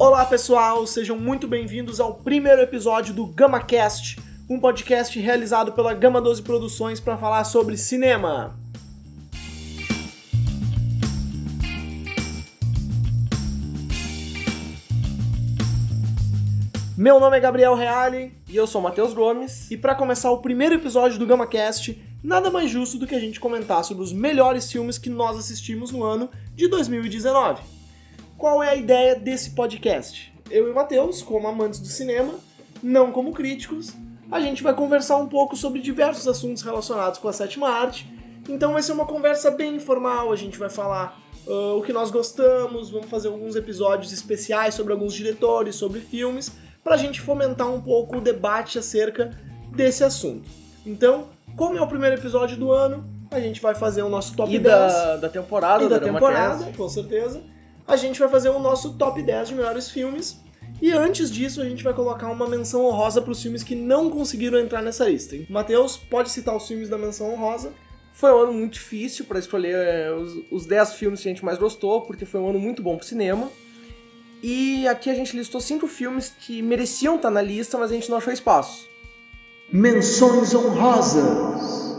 Olá pessoal, sejam muito bem-vindos ao primeiro episódio do GamaCast, um podcast realizado pela Gama 12 Produções para falar sobre cinema. Meu nome é Gabriel Reale E eu sou Matheus Gomes. e para começar o primeiro episódio do GamaCast, nada mais justo do que a gente comentar sobre os melhores filmes que nós assistimos no ano de 2019. Qual é a ideia desse podcast? Eu e o Matheus, como amantes do cinema, não como críticos, a gente vai conversar um pouco sobre diversos assuntos relacionados com a sétima arte. Então vai ser uma conversa bem informal, a gente vai falar ah, o que nós gostamos, vamos fazer alguns episódios especiais sobre alguns diretores, sobre filmes, para a gente fomentar um pouco o debate acerca desse assunto. Então, como é o primeiro episódio do ano, a gente vai fazer o nosso top E 10 da, da temporada e da do temporada, com certeza. A gente vai fazer o nosso top 10 de melhores filmes. E antes disso, a gente vai colocar uma menção honrosa para os filmes que não conseguiram entrar nessa lista. Matheus, pode citar os filmes da menção honrosa. Foi um ano muito difícil para escolher é, os, os 10 filmes que a gente mais gostou, porque foi um ano muito bom pro cinema. E aqui a gente listou cinco filmes que mereciam estar na lista, mas a gente não achou espaço. Menções honrosas.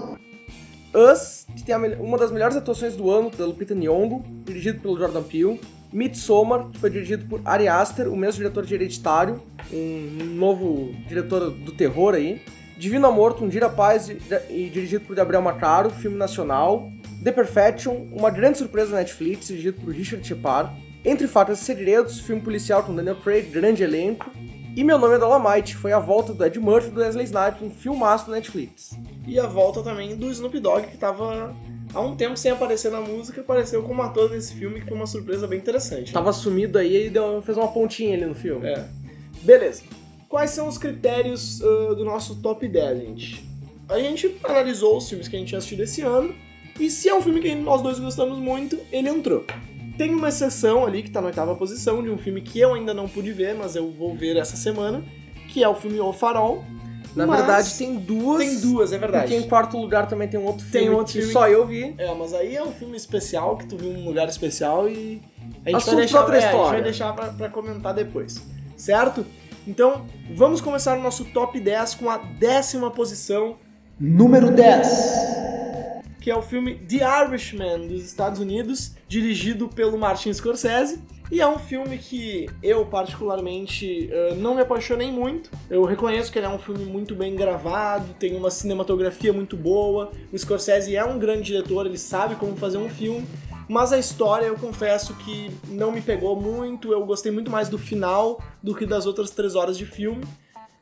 Us, que tem uma das melhores atuações do ano, da Lupita Nyong'o, dirigido pelo Jordan Peele. Midsommar, que foi dirigido por Ari Aster, o mesmo diretor de Hereditário, um novo diretor do terror aí. Divino Amor, um Dira Paz e, e dirigido por Gabriel Macaro, filme nacional. The Perfection, uma grande surpresa da Netflix, dirigido por Richard Shepard. Entre Fatos e Segredos, filme policial com Daniel Craig, grande elenco. E Meu Nome é Dolomite, foi a volta do Ed Murphy e do Wesley Snipes, um filmaço da Netflix. E a volta também do Snoop Dogg, que estava há um tempo sem aparecer na música, apareceu como ator nesse filme, que foi uma surpresa bem interessante. Tava sumido aí e deu- fez uma pontinha ali no filme. É. Beleza. Quais são os critérios ah, do nosso top 10, gente? A gente analisou os filmes que a gente tinha assistido esse ano, e se é um filme que nós dois gostamos muito, ele entrou. Tem uma exceção ali que tá na oitava posição de um filme que eu ainda não pude ver, mas eu vou ver essa semana, que é o filme O Farol. Na Mas verdade, tem duas. Tem duas, é verdade. Porque em quarto lugar também tem um outro Tem filme outro que filme só eu vi. É, mas aí é um filme especial que tu viu num lugar especial e a gente Assunto vai deixar, pra outra é, a gente vai deixar pra, pra comentar depois, certo? Então, vamos começar o nosso top 10 com a décima posição, Número 10. Que é o filme The Irishman dos Estados Unidos, dirigido pelo Martin Scorsese. E é um filme que eu, particularmente, eh, não me apaixonei muito. Eu reconheço que ele é um filme muito bem gravado, tem uma cinematografia muito boa. O Scorsese é um grande diretor, ele sabe como fazer um filme. Mas a história, eu confesso que não me pegou muito. Eu gostei muito mais do final do que das outras três horas de filme.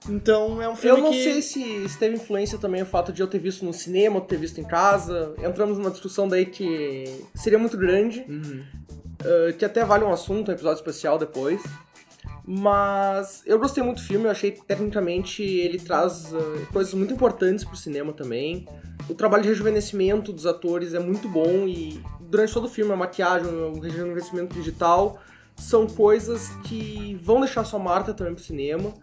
Então é um Eu filme não que... sei se, se teve influência também o fato de eu ter visto no cinema, ou ter visto em casa. Entramos numa discussão daí que seria muito grande, Uhum. eh, que até vale um assunto, um episódio especial depois. Mas eu gostei muito do filme, eu achei que tecnicamente ele traz eh, coisas muito importantes pro cinema também. O trabalho de rejuvenescimento dos atores é muito bom e durante todo o filme a maquiagem, o rejuvenescimento digital são coisas que vão deixar sua marca também pro cinema.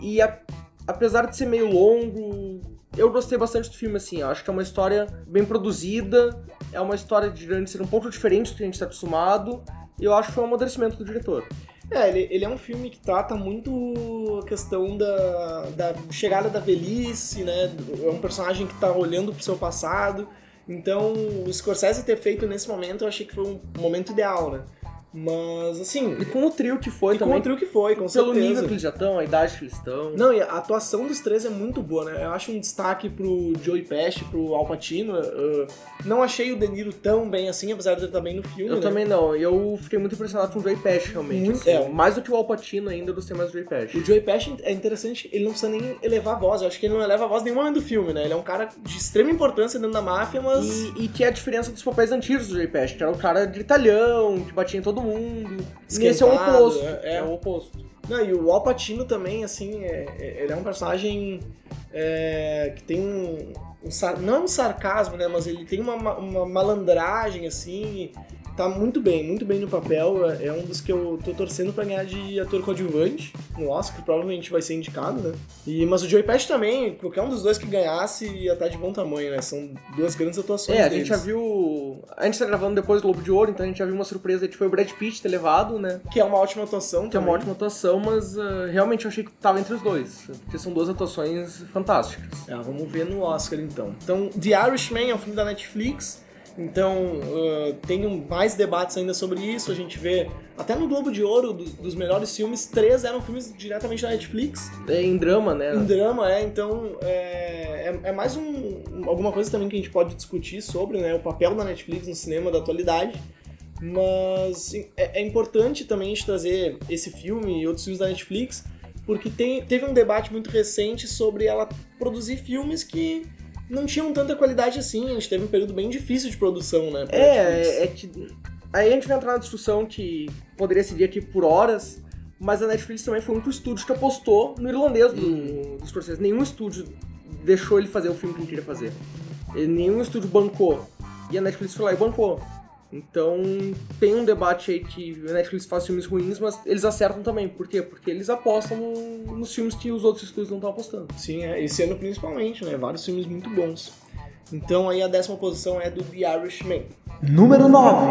E a- apesar de ser meio longo, eu gostei bastante do filme, assim. Acho que é uma história bem produzida, é uma história de grande ser um pouco diferente do que a gente tá acostumado. E eu acho que foi um amadurecimento do diretor. É, ele, ele é um filme que trata muito a questão da, da chegada da velhice, né? É um personagem que tá olhando pro seu passado. Então, o Scorsese ter feito nesse momento, eu achei que foi um momento ideal, né? Mas, assim, E com o trio que foi e com também, o trio que foi, com pelo certeza. nível que eles já estão, a idade que eles estão. Não, e a atuação dos três é muito boa, né? Eu acho um destaque pro Joey Pesci, pro Al Pacino. uh, não achei o De Niro tão bem assim, apesar de ele estar bem no filme, Eu né? também não, eu fiquei muito impressionado com o Joey Pesci, realmente. Muito, assim. é. Mais do que o Al Pacino ainda, eu gostei mais do Joey Pesci. O Joey Pesci é interessante, ele não precisa nem elevar a voz. Eu acho que ele não eleva a voz em nenhum momento do filme, né? Ele é um cara de extrema importância dentro da máfia, mas... E, e que é a diferença dos papéis antigos do Joey Pesci, que era o cara gritalhão, que batia em todo mundo. Nesse é o oposto. é, é. É o oposto. Não, e o Al Pacino também, assim, é- é- ele é um personagem é, que tem um, um não é um sarcasmo, né, mas ele tem uma, ma- uma malandragem assim, tá muito bem, muito bem no papel, é é um dos que eu tô torcendo pra ganhar de ator coadjuvante no Oscar, provavelmente vai ser indicado, né? E, mas o Joey Pesci também, qualquer um dos dois que ganhasse ia estar de bom tamanho, né? São duas grandes atuações É, a deles. gente já viu. A gente tá gravando depois do Globo de Ouro, então a gente já viu uma surpresa que foi o Brad Pitt ter levado, né? Que é uma ótima atuação Que é uma também. ótima atuação, mas ah, realmente eu achei que tava entre os dois. Porque são duas atuações fantásticas. É, vamos ver no Oscar então. Então, The Irishman é um filme da Netflix. Então, uh, tem um- mais debates ainda sobre isso. A gente vê, até no Globo de Ouro, do- dos melhores filmes, três eram filmes diretamente da Netflix. É em drama, né? Em drama, é. Então, é, é, é mais um, alguma coisa também que a gente pode discutir sobre, né? O papel da Netflix no cinema da atualidade. Mas é, é importante também a gente trazer esse filme e outros filmes da Netflix, porque tem, teve um debate muito recente sobre ela produzir filmes que não tinham tanta qualidade assim. A gente teve um período bem difícil de produção, né? É, é que. Aí a gente vai entrar na discussão que poderia seguir aqui por horas, mas a Netflix também foi o único estúdio que apostou no irlandês do, dos Scorsese. Nenhum estúdio deixou ele fazer o filme que ele queria fazer. Ele- nenhum estúdio bancou. E a Netflix foi lá e bancou. Então tem um debate aí que a Netflix faz filmes ruins, mas eles acertam também. Por quê? Porque eles apostam no- nos filmes que os outros estúdios não estão apostando. Sim, é, esse ano principalmente, né? Vários filmes muito bons. Então aí a décima posição é do The Irishman. Número 9.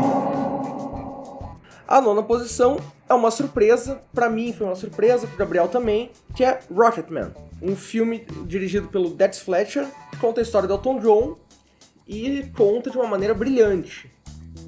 A nona posição é uma surpresa, pra mim foi uma surpresa, pro Gabriel também, que é Rocketman, um filme dirigido pelo Dex Fletcher, que conta a história do Elton John e conta de uma maneira brilhante.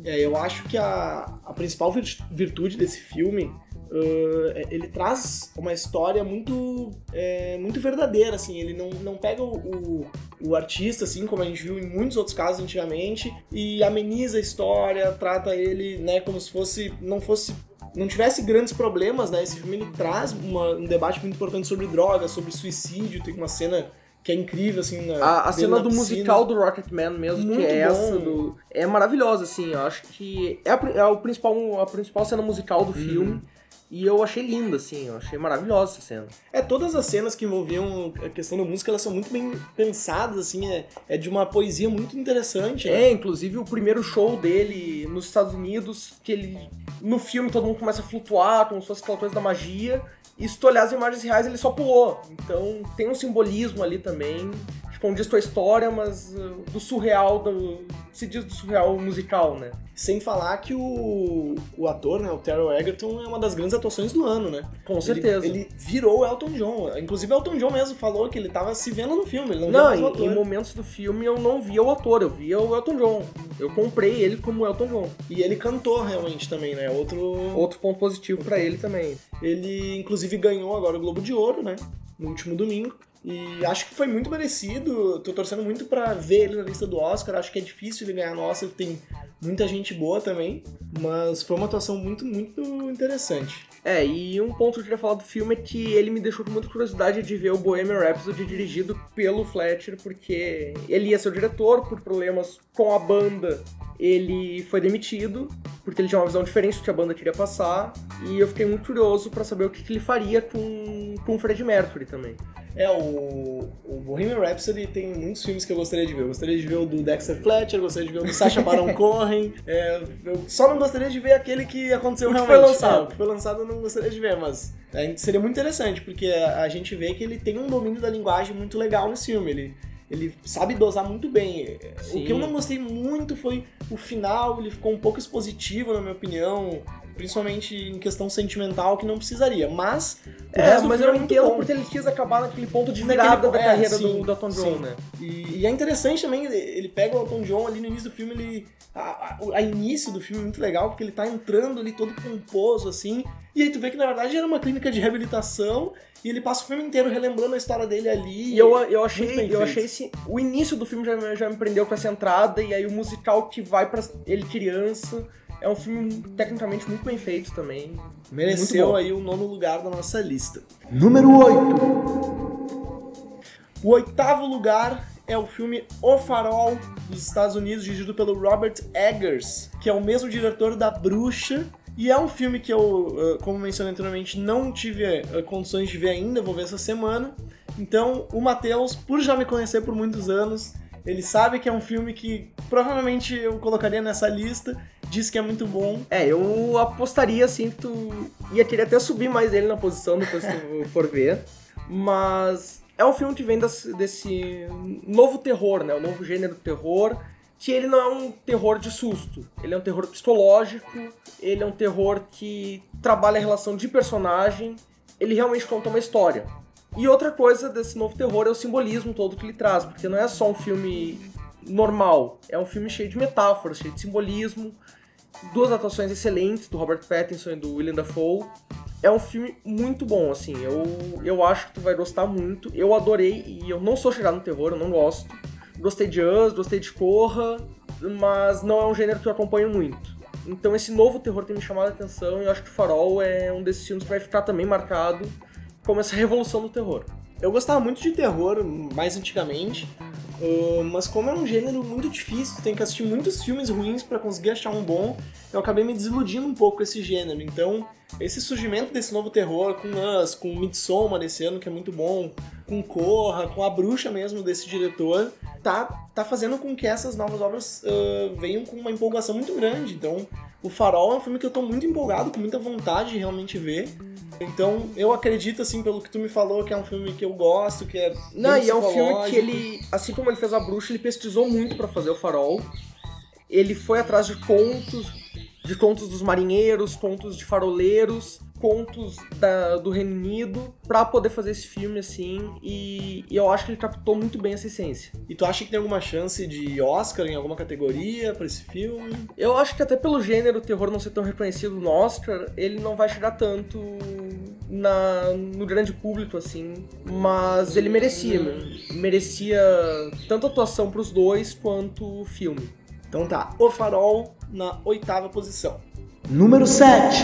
É, eu acho que a, a principal vir- virtude desse filme, uh, ele traz uma história muito, é, muito verdadeira, assim. Ele não, não pega o, o, o artista, assim, como a gente viu em muitos outros casos antigamente, e ameniza a história, trata ele, né, como se fosse, não fosse não tivesse grandes problemas, né? Esse filme ele traz uma- um debate muito importante sobre drogas, sobre suicídio. Tem uma cena que é incrível, assim. Na, A, a cena na do piscina. musical do Rocketman mesmo, Muito que é essa bom. do. É maravilhosa, assim. Eu acho que é a, é o principal, a principal cena musical Uhum. do filme. E eu achei linda, assim. Eu achei maravilhosa essa cena. É, todas as cenas que envolviam a questão da música, elas são muito bem pensadas, assim, é, é de uma poesia muito interessante. né? É, inclusive o primeiro show dele nos Estados Unidos, que ele. No filme todo mundo começa a flutuar, como se fosse aquela coisa da magia. E se tu olhar as imagens reais, ele só pulou. Então tem um simbolismo ali também, condiz com a história, mas uh, do surreal, do, se diz do surreal musical, né? Sem falar que o, o ator, né, o Terrell Egerton, é uma das grandes atuações do ano, né? Com certeza. Ele, ele virou o Elton John. Inclusive, o Elton John mesmo falou que ele tava se vendo no filme, não, Não, em, em momentos do filme eu não via o ator, eu via o Elton John. Eu comprei ele como Elton John. E ele cantou realmente também, né? Outro. Outro ponto positivo pra ele também. Ele, inclusive, ganhou agora o Globo de Ouro, né? No último domingo. E acho que foi muito merecido. Tô torcendo muito pra ver ele na lista do Oscar. Acho que é difícil ele ganhar no Oscar, tem muita gente boa também. Mas foi uma atuação muito, muito interessante. É, e um ponto que eu queria falar do filme é que ele me deixou com muita curiosidade de ver o Bohemian Rhapsody dirigido pelo Fletcher, porque ele ia ser o diretor, por problemas com a banda, ele foi demitido, porque ele tinha uma visão diferente do que a banda queria passar, e eu fiquei muito curioso pra saber o que, que ele faria com, com o Fred Mercury também. É, o, o Bohemian Rhapsody tem muitos filmes que eu gostaria de ver. Eu gostaria de ver o do Dexter Fletcher, gostaria de ver o do Sacha Baron Cohen. É, eu só não gostaria de ver aquele que aconteceu O que realmente. foi lançado. É, o que foi lançado eu não gostaria de ver, mas é, seria muito interessante, porque a, a gente vê que ele tem um domínio da linguagem muito legal nesse filme. Ele, ele sabe dosar muito bem. Sim. O que eu não gostei muito foi o final, ele ficou um pouco expositivo, na minha opinião. Principalmente em questão sentimental, que não precisaria. Mas. É, mas eu é entendo porque ele quis acabar naquele ponto de virada da é, carreira sim, do, do Elton John, né? E, e é interessante também, ele pega o Elton John ali no início do filme, ele. A, a, a início do filme é muito legal, porque ele tá entrando ali todo pomposo, assim. E aí tu vê que na verdade era uma clínica de reabilitação, e ele passa o filme inteiro relembrando a história dele ali. E eu, eu achei, eu achei esse. O início do filme já, já me prendeu com essa entrada, e aí o musical que vai pra ele criança. É um filme tecnicamente muito bem feito também. Mereceu aí o nono lugar da nossa lista. Número 8. O oitavo lugar é o filme O Farol, dos Estados Unidos, dirigido pelo Robert Eggers, que é o mesmo diretor da Bruxa. E é um filme que eu, eh, como mencionei anteriormente, não tive eh, condições de ver ainda, vou ver essa semana. Então, o Matheus, por já me conhecer por muitos anos, ele sabe que é um filme que provavelmente eu colocaria nessa lista, diz que é muito bom. É, eu apostaria assim que tu ia querer até subir mais ele na posição depois que tu for ver. Mas é um filme que vem desse, desse novo terror, né? O novo gênero terror, que ele não é um terror de susto. Ele é um terror psicológico, ele é um terror que trabalha a relação de personagem, ele realmente conta uma história. E outra coisa desse novo terror é o simbolismo todo que ele traz, porque não é só um filme normal, é um filme cheio de metáforas, cheio de simbolismo, duas atuações excelentes do Robert Pattinson e do William Dafoe. É um filme muito bom, assim, eu, eu acho que tu vai gostar muito. Eu adorei, e eu não sou chegado no terror, eu não gosto. Gostei de Us, gostei de Corra, mas não é um gênero que eu acompanho muito. Então esse novo terror tem me chamado a atenção e eu acho que Farol é um desses filmes que vai ficar também marcado como essa revolução do terror. Eu gostava muito de terror mais antigamente, uh, mas como é um gênero muito difícil, tem que assistir muitos filmes ruins para conseguir achar um bom, eu acabei me desiludindo um pouco com esse gênero. Então, esse surgimento desse novo terror com Us, com Midsommar desse ano, que é muito bom, com Corra, com a bruxa mesmo desse diretor, tá, tá fazendo com que essas novas obras uh, venham com uma empolgação muito grande. Então, o Farol é um filme que eu tô muito empolgado, com muita vontade de realmente ver. Então, eu acredito, assim, pelo que tu me falou, que é um filme que eu gosto, que é. Não, e é um filme que ele, assim como ele fez a bruxa, ele pesquisou muito pra fazer o farol. Ele foi atrás de contos, de contos dos marinheiros, contos de faroleiros, contos da- do Reino Unido, pra poder fazer esse filme assim. E, e eu acho que ele captou muito bem essa essência. E tu acha que tem alguma chance de Oscar em alguma categoria pra esse filme? Eu acho que até pelo gênero o terror não ser tão reconhecido no Oscar, ele não vai chegar tanto na, no grande público, assim. Mas ele merecia, né? merecia tanto atuação pros dois quanto o filme. Então tá, O Farol na oitava posição. Número 7.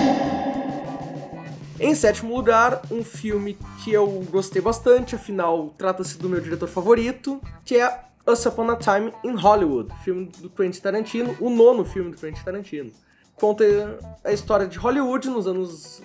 Em sétimo lugar, um filme que eu gostei bastante, afinal trata-se do meu diretor favorito, que é Us Upon a Time in Hollywood, filme do Quentin Tarantino, o nono filme do Quentin Tarantino. Conta a história de Hollywood nos anos,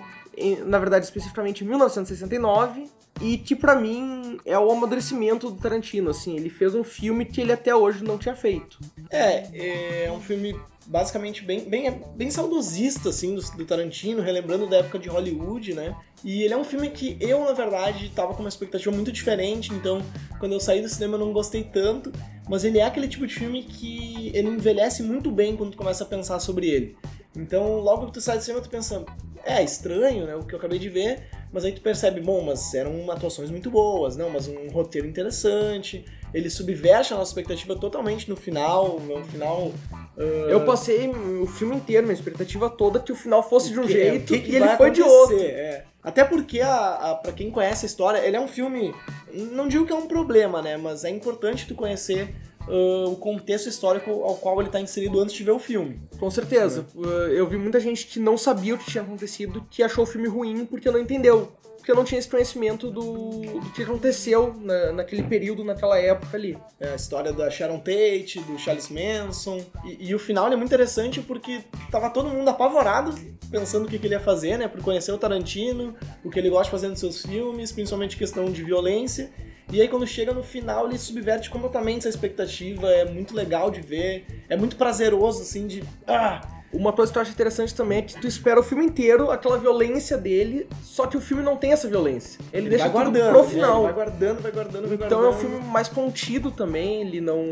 na verdade especificamente em 1969, e que pra mim é o amadurecimento do Tarantino, assim, ele fez um filme que ele até hoje não tinha feito. É, é um filme basicamente bem, bem, bem saudosista, assim, do, do Tarantino, relembrando da época de Hollywood, né? E ele é um filme que eu, na verdade, tava com uma expectativa muito diferente, então quando eu saí do cinema eu não gostei tanto, mas ele é aquele tipo de filme que ele envelhece muito bem quando tu começa a pensar sobre ele. Então, logo que tu sai do cinema, tu pensa, é estranho, né, o que eu acabei de ver, mas aí tu percebe, bom, mas eram atuações muito boas, não, mas um roteiro interessante, ele subverte a nossa expectativa totalmente no final, no final... ah, Eu passei o filme inteiro, minha expectativa toda que o final fosse de um que- é, o jeito que que e ele foi de outro. é. Até porque, a, a, pra quem conhece a história, ele é um filme. Não digo que é um problema, né? Mas é importante tu conhecer ah, o contexto histórico ao qual ele tá inserido antes de ver o filme. Com certeza. Uh, Eu vi muita gente que não sabia o que tinha acontecido, que achou o filme ruim porque não entendeu. Porque não tinha esse conhecimento do, do que aconteceu na- naquele período, naquela época ali. É a história da Sharon Tate, do Charles Manson. E, e o final é muito interessante porque tava todo mundo apavorado pensando o que, que ele ia fazer, né? Por conhecer o Tarantino, o que ele gosta de fazer nos seus filmes, principalmente questão de violência. E aí quando chega no final ele subverte completamente essa expectativa, é muito legal de ver, é muito prazeroso assim de ah, Uma coisa que eu acho interessante também é que tu espera o filme inteiro aquela violência dele, só que o filme não tem essa violência. Ele, deixa vai tudo guardando, pro final. Ele vai guardando, vai guardando, vai Então é um guardando. filme mais contido também, ele não,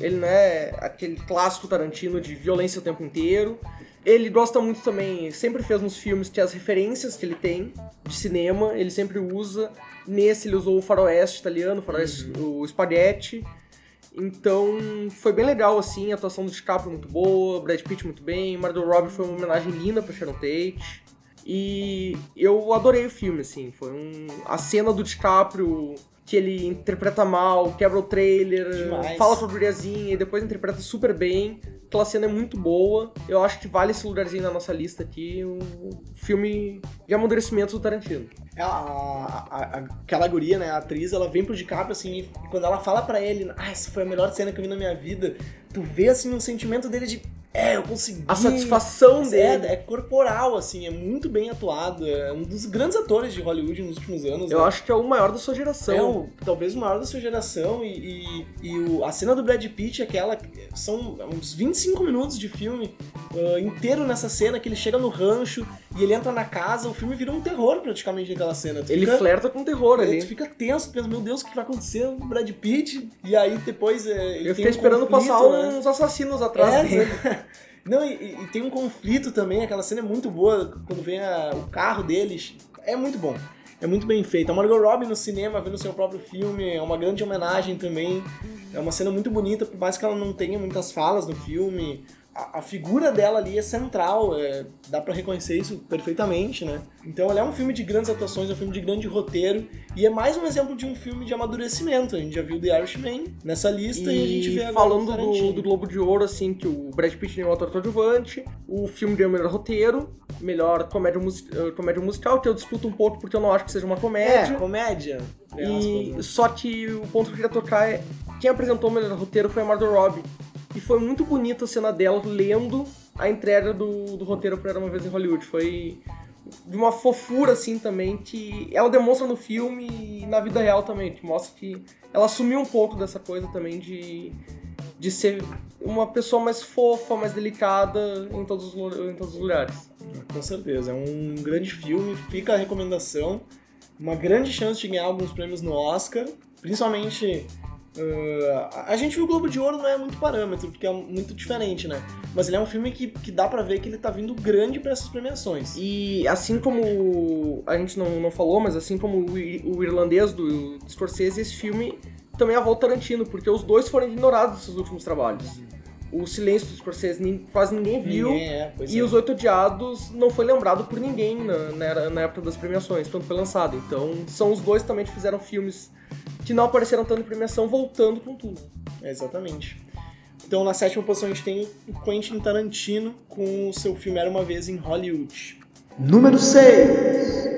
ele não é aquele clássico Tarantino de violência o tempo inteiro. Ele gosta muito também, sempre fez nos filmes que as referências que ele tem de cinema, ele sempre usa. Nesse ele usou o faroeste italiano, o faroeste, o spaghetti. Então foi bem legal assim, a atuação do DiCaprio muito boa, Brad Pitt muito bem, Margot Robbie foi uma homenagem linda pra Sharon Tate. E eu adorei o filme, assim, foi um... A cena do DiCaprio, que ele interpreta mal, quebra o trailer, Demais. fala a guriazinha e depois interpreta super bem. Aquela cena é muito boa. Eu acho que vale esse lugarzinho na nossa lista aqui, o filme de amadurecimento do Tarantino. A, a- a- aquela guria, né, a atriz, ela vem pro DiCaprio, assim, e quando ela fala pra ele, ah, essa foi a melhor cena que eu vi na minha vida, tu vê, assim, um sentimento dele de, É, eu consegui. A satisfação é, dele. é corporal, assim, é muito bem atuado. É um dos grandes atores de Hollywood nos últimos anos. Eu né? acho que é o maior da sua geração. É o, talvez o maior da sua geração. E, e, e o- a cena do Brad Pitt, aquela. São uns 25 minutos de filme ah, inteiro nessa cena que ele chega no rancho e ele entra na casa. O filme vira um terror praticamente aquela cena. Tu Ele fica- flerta com terror é, ali. Tu fica tenso, pensa, meu Deus, o que vai acontecer com o Brad Pitt? E aí depois. é, ele Eu fiquei um esperando conflito, passar né? uns assassinos atrás É, dele. Não, e, e- e tem um conflito também, aquela cena é muito boa, quando vem a- o carro deles. É muito bom. É muito bem feito. A Margot Robbie no cinema, vendo seu próprio filme, é uma grande homenagem também. É uma cena muito bonita, por mais que ela não tenha muitas falas no filme. A, a figura dela ali é central, é, dá pra reconhecer isso perfeitamente, né? Então ele é um filme de grandes atuações, é um filme de grande roteiro, e é mais um exemplo de um filme de amadurecimento. A gente já viu The Irishman nessa lista e, a gente vê agora falando do, do Globo de Ouro, assim, que o Brad Pitt ganhou o ator coadjuvante, o filme ganhou o melhor roteiro, melhor comédia, mus- eh, comédia musical, que eu discuto um pouco porque eu não acho que seja uma É, comédia. comédia. E, né? só que o ponto que eu queria tocar é quem apresentou o melhor roteiro foi a Margot Robbie. E foi muito bonita a cena dela lendo a entrega do, do roteiro pra Era Uma Vez em Hollywood. Foi de uma fofura, assim, também, que ela demonstra no filme e na vida real também, que mostra que ela assumiu um pouco dessa coisa também de, de ser uma pessoa mais fofa, mais delicada em todos os, em todos os lugares. Com certeza, é um grande filme, fica a recomendação. Uma grande chance de ganhar alguns prêmios no Oscar, principalmente. Ah, a- gente viu o Globo de Ouro não é muito parâmetro, porque é muito diferente, né? Mas ele é um filme que, que dá pra ver que ele tá vindo grande pra essas premiações. E assim como a gente não, não falou, mas assim como o, o irlandês do Scorsese, esse filme também é a volta Tarantino, porque os dois foram ignorados nesses últimos trabalhos. O Silêncio do Scorsese quase ninguém viu, Ninguém é, e é. Os Oito Odiados não foi lembrado por ninguém na, na, era- na época das premiações, quando foi lançado. Então são os dois também que fizeram filmes que não apareceram tanto em premiação, voltando com tudo. Exatamente. Então, na sétima posição, a gente tem o Quentin Tarantino com o seu filme Era Uma Vez em Hollywood. Número 6.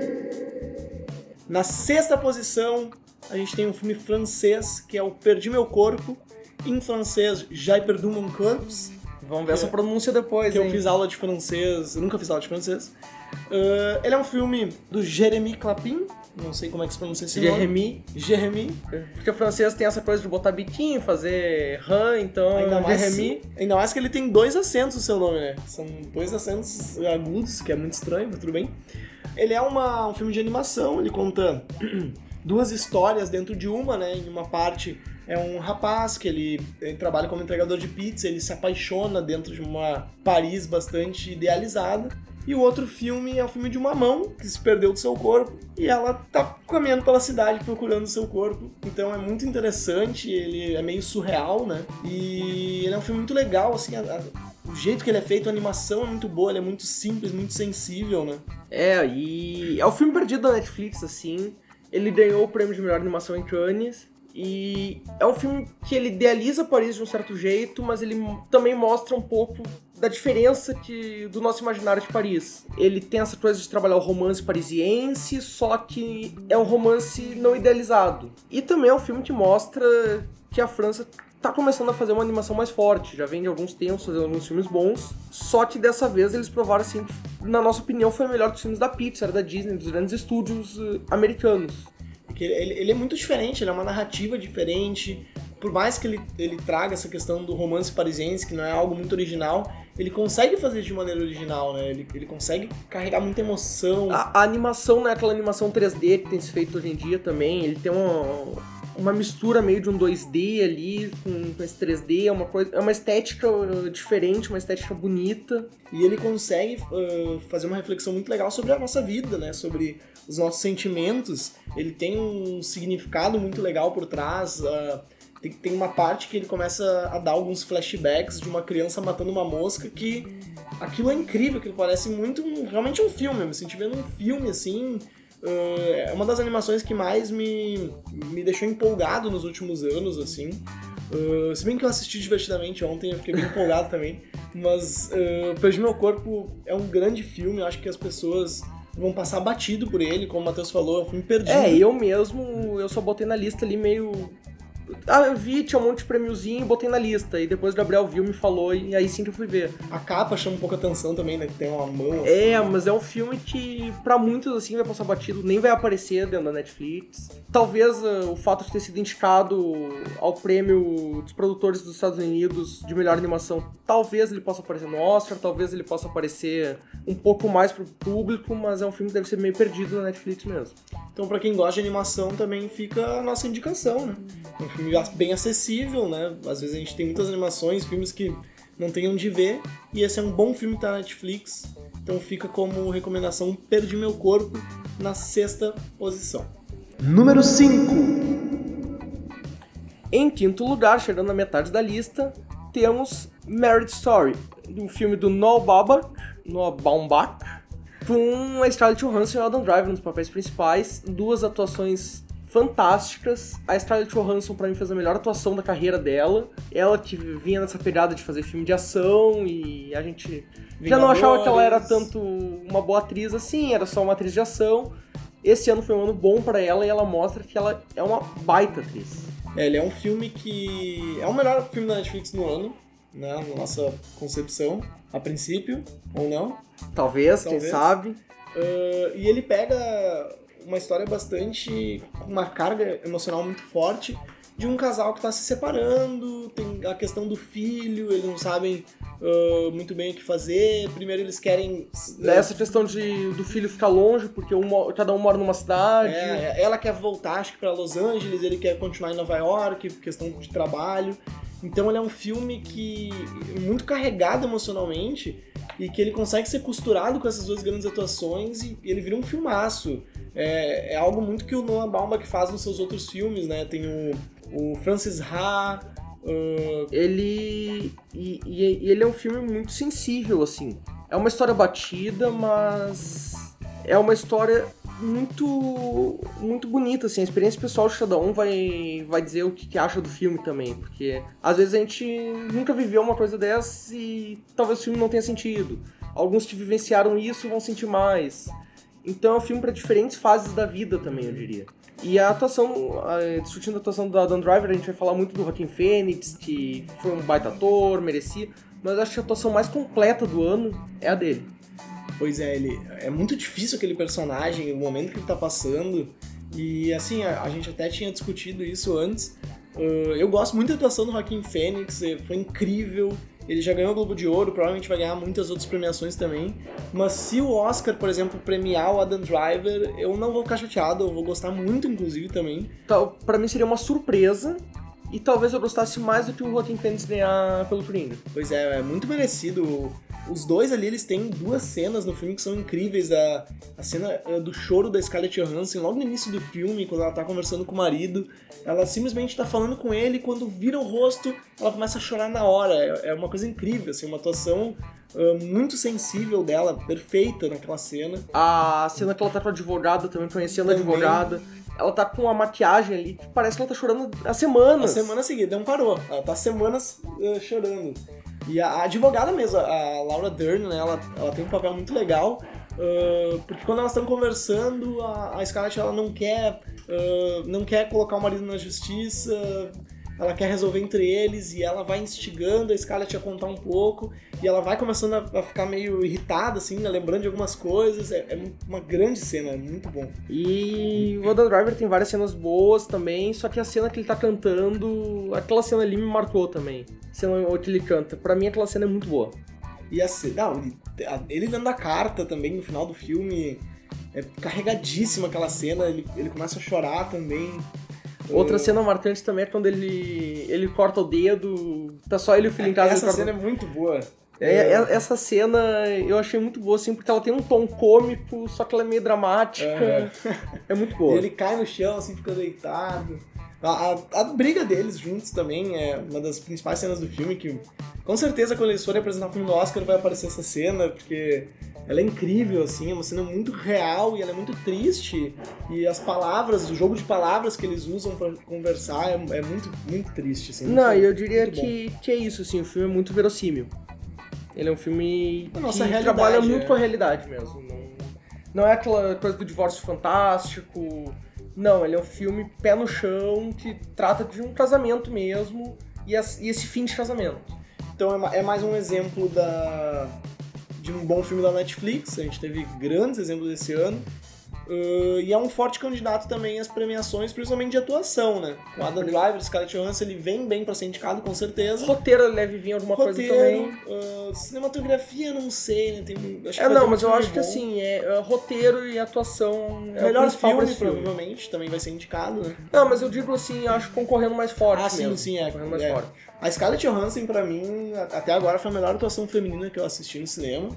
Na sexta posição, a gente tem um filme francês, que é o Perdi Meu Corpo. Em francês, J'ai perdu mon corps. Vamos ver Que- essa pronúncia depois, que eu hein? fiz aula de francês, eu nunca fiz aula de francês. Ah, ele é um filme do Jeremy Clapin, não sei como é que se pronuncia esse nome. Jeremy, Jeremy. porque o francês tem essa coisa de botar biquinho, fazer ran, então Ainda mais, Jeremy ainda mais que ele tem dois acentos no seu nome, né? São dois acentos agudos, que é muito estranho, mas tudo bem. Ele é uma, um filme de animação, ele conta duas histórias dentro de uma, né? Em uma parte é um rapaz que ele, ele trabalha como entregador de pizza, ele se apaixona dentro de uma Paris bastante idealizada. E o outro filme é o filme de uma mão que se perdeu do seu corpo e ela tá caminhando pela cidade procurando o seu corpo. Então é muito interessante, ele é meio surreal, né? E ele é um filme muito legal, assim, a- a- o jeito que ele é feito, a animação é muito boa, ele é muito simples, muito sensível, né? É, e é o filme perdido da Netflix, assim. Ele ganhou o prêmio de melhor animação em Cannes. E é um filme que ele idealiza Paris de um certo jeito, mas ele também mostra um pouco da diferença que, do nosso imaginário de Paris. Ele tem essa coisa de trabalhar o romance parisiense, só que é um romance não idealizado. E também é um filme que mostra que a França tá começando a fazer uma animação mais forte. Já vem de alguns tempos fazendo alguns filmes bons. Só que dessa vez eles provaram assim, que, na nossa opinião, foi melhor dos filmes da Pixar, da Disney, dos grandes estúdios eh, americanos. Porque ele, ele é muito diferente, ele é uma narrativa diferente. Por mais que ele, ele traga essa questão do romance parisiense, que não é algo muito original, ele consegue fazer de maneira original, né? Ele, ele consegue carregar muita emoção. A, a animação não é aquela animação 3D que tem se feito hoje em dia também. Ele tem uma, uma mistura meio de um 2D ali com, com esse 3D. É uma, coisa, é uma estética uh, diferente, uma estética bonita. E ele consegue uh, fazer uma reflexão muito legal sobre a nossa vida, né? Sobre os nossos sentimentos. Ele tem um significado muito legal por trás. uh, tem, tem uma parte que ele começa a dar alguns flashbacks de uma criança matando uma mosca que aquilo é incrível, aquilo parece muito um- realmente um filme. Eu me senti vendo um filme assim. uh, é uma das animações que mais me, me deixou empolgado nos últimos anos, assim. Uh, se bem que eu assisti divertidamente ontem, eu fiquei bem empolgado também. Mas uh, Perdi Meu Corpo é um grande filme, eu acho que as pessoas vão passar batido por ele, como o Matheus falou, é um filme perdido. É, eu mesmo, eu só botei na lista ali meio eu vi, tinha um monte de prêmiozinho e botei na lista. E depois o Gabriel viu, me falou, e aí sim que eu fui ver. A capa chama um pouco a atenção também, né? Que tem uma mão. assim. É, mas é um filme que, pra muitos, assim, vai passar batido, nem vai aparecer dentro da Netflix. Talvez uh, o fato de ter sido indicado ao prêmio dos produtores dos Estados Unidos de melhor animação, talvez ele possa aparecer no Oscar, talvez ele possa aparecer um pouco mais pro público, mas é um filme que deve ser meio perdido na Netflix mesmo. Então, pra quem gosta de animação, também fica a nossa indicação, né? Um filme bem acessível, né? Às vezes a gente tem muitas animações, filmes que não tem onde ver, e esse é um bom filme que tá na Netflix. Então fica como recomendação Perdi Meu Corpo na sexta posição. Número 5. Em quinto lugar, chegando na metade da lista, temos Marriage Story, um filme do Noah Baumbach, Noah Baumbach com a Scarlett Johansson e o Adam Driver nos papéis principais, duas atuações fantásticas. A Scarlett Johansson para mim fez a melhor atuação da carreira dela. Ela que vinha nessa pegada de fazer filme de ação e a gente já não achava que ela era Vingadores. tanto uma boa atriz assim, era só uma atriz de ação. Esse ano foi um ano bom para ela e ela mostra que ela é uma baita atriz. É, ele é um filme que é o melhor filme da Netflix no ano, né? Na nossa concepção, a princípio, ou não. Talvez, quem Talvez. sabe. Ah, e ele pega uma história bastante. com uma carga emocional muito forte de um casal que está se separando, tem a questão do filho, eles não sabem ah, muito bem o que fazer. Primeiro eles querem. Essa questão de, do filho ficar longe, porque um, cada um mora numa cidade. É, ela quer voltar, acho que para Los Angeles, ele quer continuar em Nova York, questão de trabalho. Então ele é um filme que muito carregado emocionalmente e que ele consegue ser costurado com essas duas grandes atuações e ele vira um filmaço. É, é algo muito que o Noah Baumbach faz nos seus outros filmes, né? Tem o, o Francis Ha, uh, Ele. E- e ele é um filme muito sensível, assim. É uma história batida, mas. É uma história muito. muito bonita, assim. A experiência pessoal de cada um vai, vai dizer o que, que acha do filme também. Porque às vezes a gente nunca viveu uma coisa dessa e talvez o filme não tenha sentido. Alguns que vivenciaram isso vão sentir mais. Então é um filme para diferentes fases da vida também, eu diria. E a atuação, discutindo a atuação do Adam Driver, a gente vai falar muito do Joaquin Phoenix, que foi um baita ator, merecia, mas acho que a atuação mais completa do ano é a dele. Pois é, ele é muito difícil aquele personagem, o momento que ele tá passando. E assim, a, a gente até tinha discutido isso antes. Uh, eu gosto muito da atuação do Joaquim Fênix, eh, foi incrível. Ele já ganhou o Globo de Ouro, provavelmente vai ganhar muitas outras premiações também. Mas se o Oscar, por exemplo, premiar o Adam Driver, eu não vou ficar chateado, eu vou gostar muito, inclusive, também. Então, pra mim seria uma surpresa, e talvez eu gostasse mais do que o Joaquin Phoenix ganhar pelo Coringa. Pois é, é muito merecido. Os dois ali, eles têm duas cenas no filme que são incríveis. A, a cena eh, do choro da Scarlett Johansson, logo no início do filme, quando ela tá conversando com o marido, ela simplesmente tá falando com ele e quando vira o rosto, ela começa a chorar na hora. É, é uma coisa incrível, assim, uma atuação ah, muito sensível dela, perfeita naquela cena. A cena que ela tá com a advogada, também conhecendo a advogada, ela tá com uma maquiagem ali que parece que ela tá chorando há semanas. A semana seguinte, não parou. Ela tá semanas eh, chorando. E a, a advogada mesmo, a Laura Dern, né, ela, ela tem um papel muito legal, ah, porque quando elas estão conversando, a, a Scarlett ela não quer, ah, não quer colocar o marido na justiça, ela quer resolver entre eles e ela vai instigando a Scarlett a contar um pouco e ela vai começando a, ficar meio irritada, assim, né, lembrando de algumas coisas. É, é uma grande cena, é muito bom. E o Adam Driver tem várias cenas boas também, só que a cena que ele tá cantando, aquela cena ali me marcou também. A cena onde ele canta. Pra mim aquela cena é muito boa. E a ce- não, ele dando a carta também no final do filme. É carregadíssima aquela cena, ele, ele começa a chorar também. Outra cena marcante também é quando ele, ele corta o dedo, tá só ele e o filho em casa. Essa corta- cena é muito boa. É, é- essa cena eu achei muito boa, assim, porque ela tem um tom cômico, só que ela é meio dramática. É. É muito E boa. ele cai no chão, assim, fica deitado. A, a- a briga deles juntos também é uma das principais cenas do filme, que com certeza quando eles forem apresentar o filme no Oscar vai aparecer essa cena, porque ela é incrível, assim, é uma cena muito real e ela é muito triste. E as palavras, o jogo de palavras que eles usam pra conversar é, é muito, muito triste, assim. Não, e eu diria bom. que, que é isso, assim, o filme é muito verossímil. Ele é um filme nossa que trabalha muito é. com a realidade mesmo. Não, não é aquela coisa do divórcio fantástico, Não, ele é um filme pé no chão que trata de um casamento mesmo e, esse fim de casamento. Então é, é mais um exemplo da, de um bom filme da Netflix. A gente teve grandes exemplos esse ano. Uh, e é um forte candidato também às premiações, principalmente de atuação, né? O Adam Driver, Scarlett Johansson, ele vem bem pra ser indicado, com certeza. Roteiro deve vir alguma coisa Roteiro, também. uh, cinematografia, não sei, né? Tem, acho que É, não, um mas eu acho que bom. assim, é, é, roteiro e atuação é Melhor filme, filme. provavelmente, também vai ser indicado, né? Não, mas eu digo assim, acho concorrendo mais forte Ah, sim, mesmo. sim, é. Concorrendo mais É. forte. A Scarlett Johansson, pra mim, até agora foi a melhor atuação feminina que eu assisti no cinema.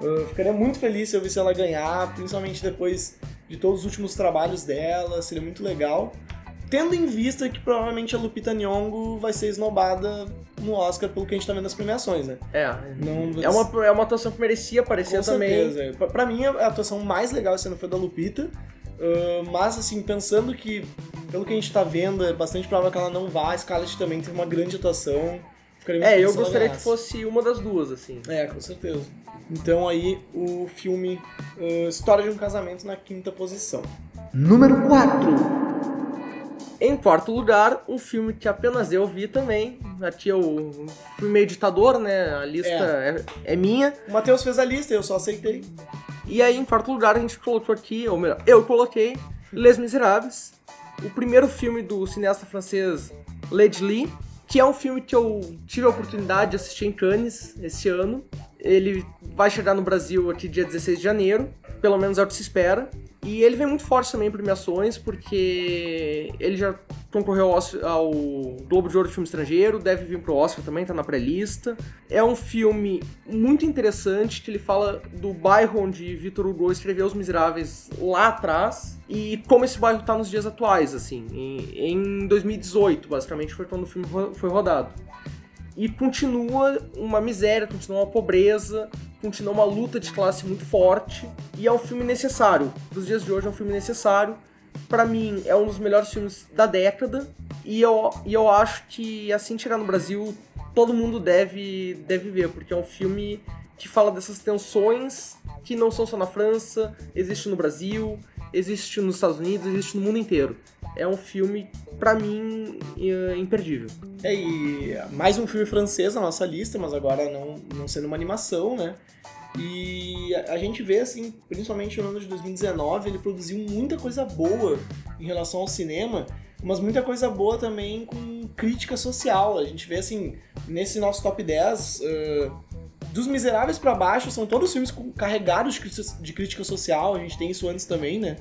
Eu ficaria muito feliz se eu visse ela ganhar, principalmente depois de todos os últimos trabalhos dela, seria muito legal. Tendo em vista que provavelmente a Lupita Nyong'o vai ser esnobada no Oscar pelo que a gente tá vendo nas premiações, né? É, Não, é uma, é uma atuação que merecia aparecer com também. certeza. Pra, pra mim, a atuação mais legal esse ano foi da Lupita. Uh, mas, assim, pensando que, pelo que a gente tá vendo, é bastante provável que ela não vá. A Scarlett também teve uma grande atuação. Ficaria muito É, eu gostaria que fosse uma das duas, assim. É, com certeza. Então aí, o filme uh, História de um Casamento na quinta posição. Número 4. Em quarto lugar, um filme que apenas eu vi também. Aqui eu fui meio ditador, né? A lista é, é minha. O Matheus fez a lista, eu só aceitei. E aí, em quarto lugar, a gente colocou aqui, ou melhor, eu coloquei Les Miserables, o primeiro filme do cineasta francês Led Lee, que é um filme que eu tive a oportunidade de assistir em Cannes esse ano. Ele vai chegar no Brasil aqui dia 16 de janeiro, pelo menos é o que se espera. E ele vem muito forte também em premiações, porque ele já concorreu ao, ao Globo de Ouro de Filme Estrangeiro, deve vir pro Oscar também, tá na pré-lista. É um filme muito interessante, que ele fala do bairro onde Victor Hugo escreveu Os Miseráveis lá atrás, e como esse bairro tá nos dias atuais, assim. Em, em 2018, basicamente, foi quando o filme foi rodado. E continua uma miséria, continua uma pobreza, continua uma luta de classe muito forte. E é um filme necessário. Dos dias de hoje é um filme necessário. Pra mim, é um dos melhores filmes da década. E eu, e eu acho que assim chegar no Brasil, todo mundo deve, deve ver, porque é um filme que fala dessas tensões que não são só na França, existe no Brasil, existe nos Estados Unidos, existe no mundo inteiro. É um filme, pra mim, é, imperdível. É, e mais um filme francês na nossa lista, mas agora não, não sendo uma animação, né? E a, a gente vê, assim, principalmente no ano de 2019, ele produziu muita coisa boa em relação ao cinema, mas muita coisa boa também com crítica social. A gente vê, assim, nesse nosso top 10, uh, dos Miseráveis pra baixo, são todos filmes carregados de crítica, social, a gente tem isso antes também, né?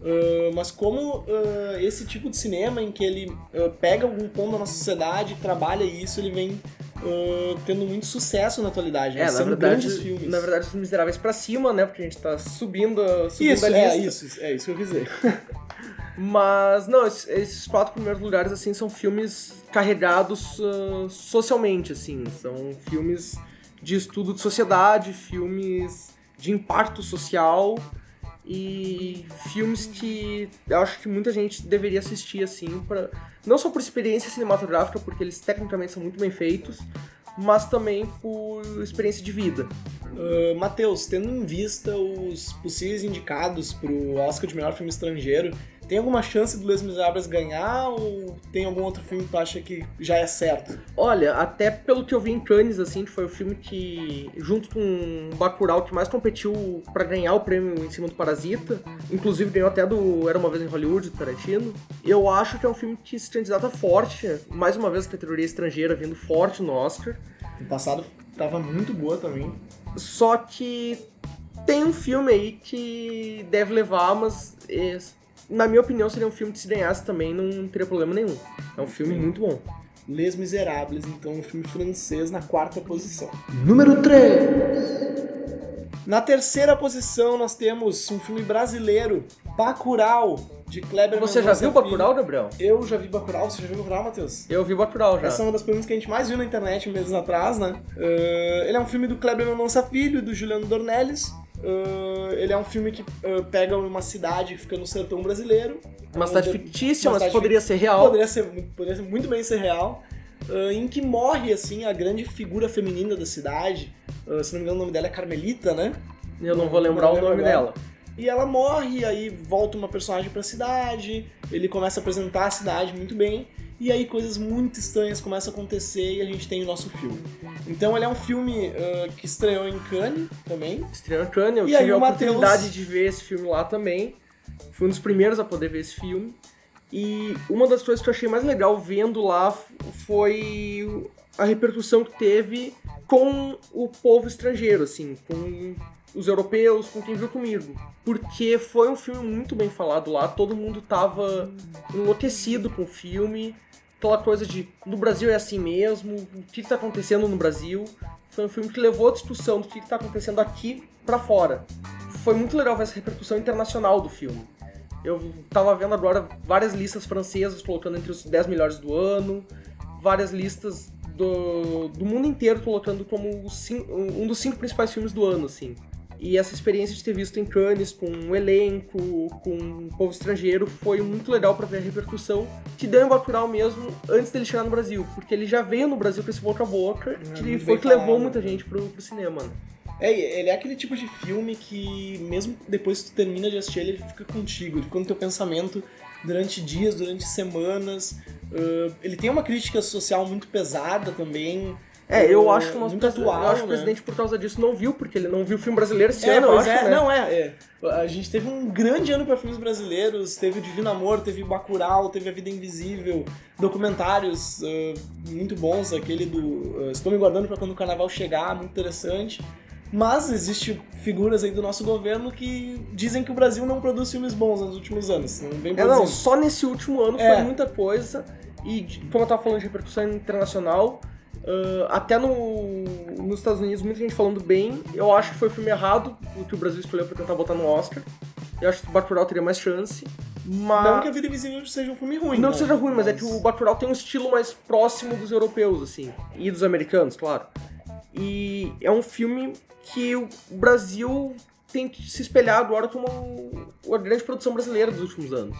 Uh, mas como uh, esse tipo de cinema em que ele uh, pega algum ponto da nossa sociedade, trabalha isso, ele vem uh, tendo muito sucesso na atualidade, né? É, na sendo verdade, grandes filmes. na verdade, os miseráveis pra cima, né? Porque a gente tá subindo, subindo isso, a lista. é isso, é isso que eu quis dizer. Mas, não, esses, quatro primeiros lugares, assim, são filmes carregados ah, socialmente, assim. São filmes de estudo de sociedade, filmes de impacto social e filmes que eu acho que muita gente deveria assistir, assim, pra, não só por experiência cinematográfica, porque eles tecnicamente são muito bem feitos, mas também por experiência de vida. Uh, Matheus, tendo em vista os possíveis indicados pro Oscar de melhor filme estrangeiro, tem alguma chance do Les Miserables ganhar ou tem algum outro filme que tu acha que já é certo? Olha, até pelo que eu vi em Cannes, assim, que foi o filme que, junto com Bacurau, que mais competiu pra ganhar o prêmio em cima do Parasita, inclusive ganhou até do Era Uma Vez em Hollywood, do Tarantino, eu acho que é um filme que se candidata forte, mais uma vez a categoria estrangeira vindo forte no Oscar, No passado tava muito boa também. só que tem um filme aí que deve levar, mas eh, na minha opinião seria um filme que se ganhasse também não teria problema nenhum. É um filme muito bom. Les Miserables, então um filme francês na quarta posição. Número 3. Na terceira posição nós temos um filme brasileiro, Bacurau, de Kleber Você já Mendonça viu Filho. Bacurau, Gabriel? Eu já vi Bacurau, você já viu Bacurau, Matheus? Eu vi Bacurau já. Essa é uma das perguntas que a gente mais viu na internet meses atrás, né? Uh, ele é um filme do Kleber Mendonça Filho e do Juliano Dornelles. Uh, ele é um filme que uh, pega uma cidade que fica no sertão brasileiro. Uma cidade Onde- fictícia, uma mas cidade poderia ser real. Poderia ser, poderia ser muito bem ser real. uh, em que morre, assim, a grande figura feminina da cidade. Se não me engano, o nome dela é Carmelita, né? Eu não vou lembrar o lembro nome agora. dela. E ela morre, aí volta uma personagem pra cidade, ele começa a apresentar a cidade muito bem, e aí coisas muito estranhas começam a acontecer e a gente tem o nosso filme. Então ele é um filme uh, que estreou em Cannes também. Estreou em Cannes, eu E tive aí a o Matheus- oportunidade de ver esse filme lá também. Fui um dos primeiros a poder ver esse filme. E uma das coisas que eu achei mais legal vendo lá foi a repercussão que teve com o povo estrangeiro, assim, com os europeus, com quem viu comigo. Porque foi um filme muito bem falado lá, todo mundo tava enlouquecido com o filme, aquela coisa de no Brasil é assim mesmo, o que está acontecendo no Brasil. Foi um filme que levou a discussão do que está acontecendo aqui pra fora. Foi muito legal ver essa repercussão internacional do filme. Eu tava vendo agora várias listas francesas colocando entre os 10 melhores do ano, várias listas do, do mundo inteiro colocando como um dos cinco principais filmes do ano, assim. E essa experiência de ter visto em Cannes com um elenco, com um povo estrangeiro, foi muito legal pra ver a repercussão que deu em Bacurau mesmo antes dele chegar no Brasil. Porque ele já veio no Brasil com esse boca a boca, que muito foi que levou muita gente pro, pro cinema, né? É, ele é aquele tipo de filme que, mesmo depois que tu termina de assistir ele, ele fica contigo, ele fica no teu pensamento durante dias, durante semanas. Uh, ele tem uma crítica social muito pesada também. É, eu acho, uma, muito atual, eu acho que o né? presidente, por causa disso, não viu, porque ele não viu o filme brasileiro esse É, ano, eu acho, é, né? não, é, é. A gente teve um grande ano para filmes brasileiros, teve o Divino Amor, teve Bacurau, teve A Vida Invisível, documentários uh, muito bons, aquele do uh, Estou Me Guardando para Quando o Carnaval Chegar, muito interessante. Mas existe figuras aí do nosso governo que dizem que o Brasil não produz filmes bons nos últimos anos. Não vem É, não, só nesse último ano É. foi muita coisa. E, como eu tava falando de repercussão internacional, ah, até no, nos Estados Unidos, muita gente falando bem. Eu acho que foi o filme errado, o que o Brasil escolheu pra tentar botar no Oscar. Eu acho que o Bacurau teria mais chance. Mas... Não que A Vida Invisível seja um filme ruim. Não né? que seja ruim, mas é que o Bacurau tem um estilo mais próximo dos europeus, assim. E dos americanos, claro. E é um filme que o Brasil tem que se espelhar agora como a grande produção brasileira dos últimos anos.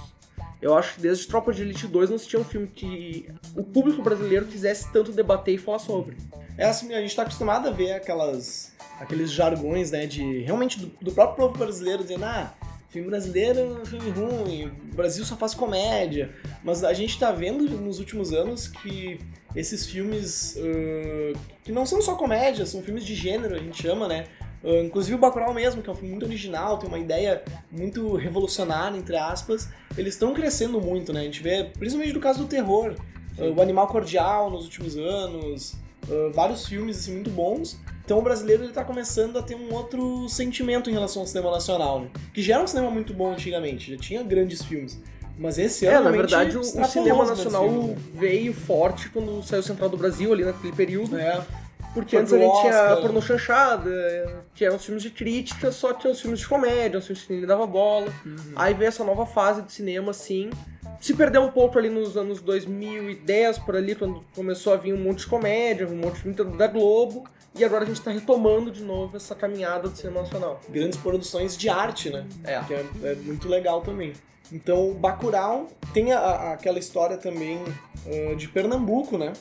Eu acho que desde Tropa de Elite 2 não se tinha um filme que o público brasileiro quisesse tanto debater e falar sobre. É assim, a gente tá acostumado a ver aquelas, aqueles jargões, né, de realmente do, do próprio povo brasileiro dizendo, ah, filme brasileiro é um filme ruim, o Brasil só faz comédia. Mas a gente tá vendo nos últimos anos que esses filmes, ãh, que não são só comédia, são filmes de gênero, a gente chama, né? Ãh, inclusive o Bacurau mesmo, que é um filme muito original, tem uma ideia muito revolucionária, entre aspas, eles estão crescendo muito, né? A gente vê, principalmente no caso do terror, ãh, o Animal Cordial nos últimos anos, ãh, vários filmes assim, muito bons. Então o brasileiro ele tá começando a ter um outro sentimento em relação ao cinema nacional, né? Que já era um cinema muito bom antigamente, já tinha grandes filmes. Mas esse É, ano na realmente verdade, o, o cinema nacional filmes, né? veio forte quando saiu Central do Brasil, ali naquele período. É, Porque antes a gente tinha. Porno Chanchada, que eram os filmes de crítica, só que eram os filmes de comédia, os filmes que ninguém dava bola. Uhum. Aí veio essa nova fase de cinema, assim. Se perdeu um pouco ali nos anos 2010, por ali, quando começou a vir um monte de comédia, um monte de filme da Globo. E agora a gente tá retomando de novo essa caminhada do cinema nacional. grandes produções de arte, né? É. Que é, é muito legal também. Então, o Bacurau tem a- a- aquela história também ãh, de Pernambuco, né?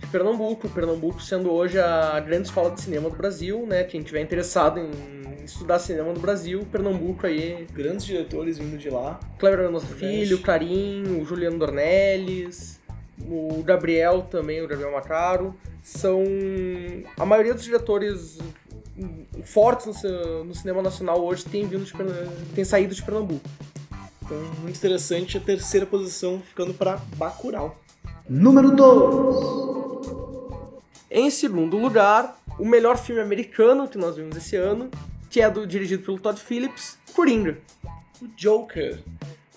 De Pernambuco, Pernambuco sendo hoje a grande escola de cinema do Brasil, né? Quem tiver interessado em estudar cinema no Brasil, Pernambuco aí Grandes diretores vindo de lá. Cleber Mendonça Verdade. Filho, Carim, o Juliano Dornelles, o Gabriel também, o Gabriel Macaro. São a maioria dos diretores fortes no, ci- no cinema nacional hoje tem vindo de tem saído de Pernambuco. Então, muito interessante a terceira posição ficando para Bacurau. Número 2. Em segundo lugar, o melhor filme americano que nós vimos esse ano, que é do dirigido pelo Todd Phillips, Coringa. O Joker.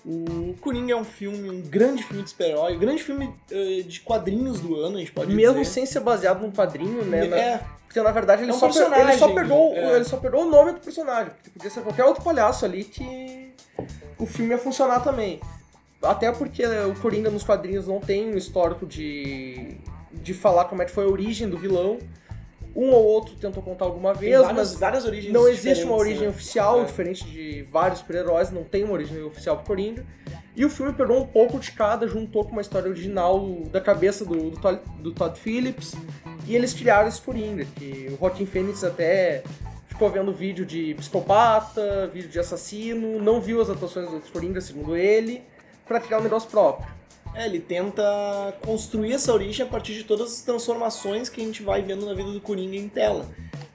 O Coringa é um filme, um grande filme de super-herói, um grande filme ãh, de quadrinhos do ano, a gente pode Mesmo dizer. sem ser baseado num quadrinho, né? na- É, Porque na verdade ele, É um só, ele só pegou é. ele só pegou o nome do personagem. Porque podia ser qualquer outro palhaço ali que o filme ia funcionar também. Até porque o Coringa nos quadrinhos não tem um histórico de, de falar como é que foi a origem do vilão. Um ou outro tentou contar alguma vez, várias, mas várias origens não existe uma diferentes, origem né? oficial, É. diferente de vários super-heróis, não tem uma origem oficial pro Coringa. E o filme pegou um pouco de cada, juntou com uma história original da cabeça do, do, Todd, do Todd Phillips, e eles criaram esse Coringa, que o Joaquin Phoenix até ficou vendo vídeo de psicopata, vídeo de assassino, não viu as atuações dos outros Coringa, segundo ele, pra criar um negócio próprio. É, ele tenta construir essa origem a partir de todas as transformações que a gente vai vendo na vida do Coringa em tela.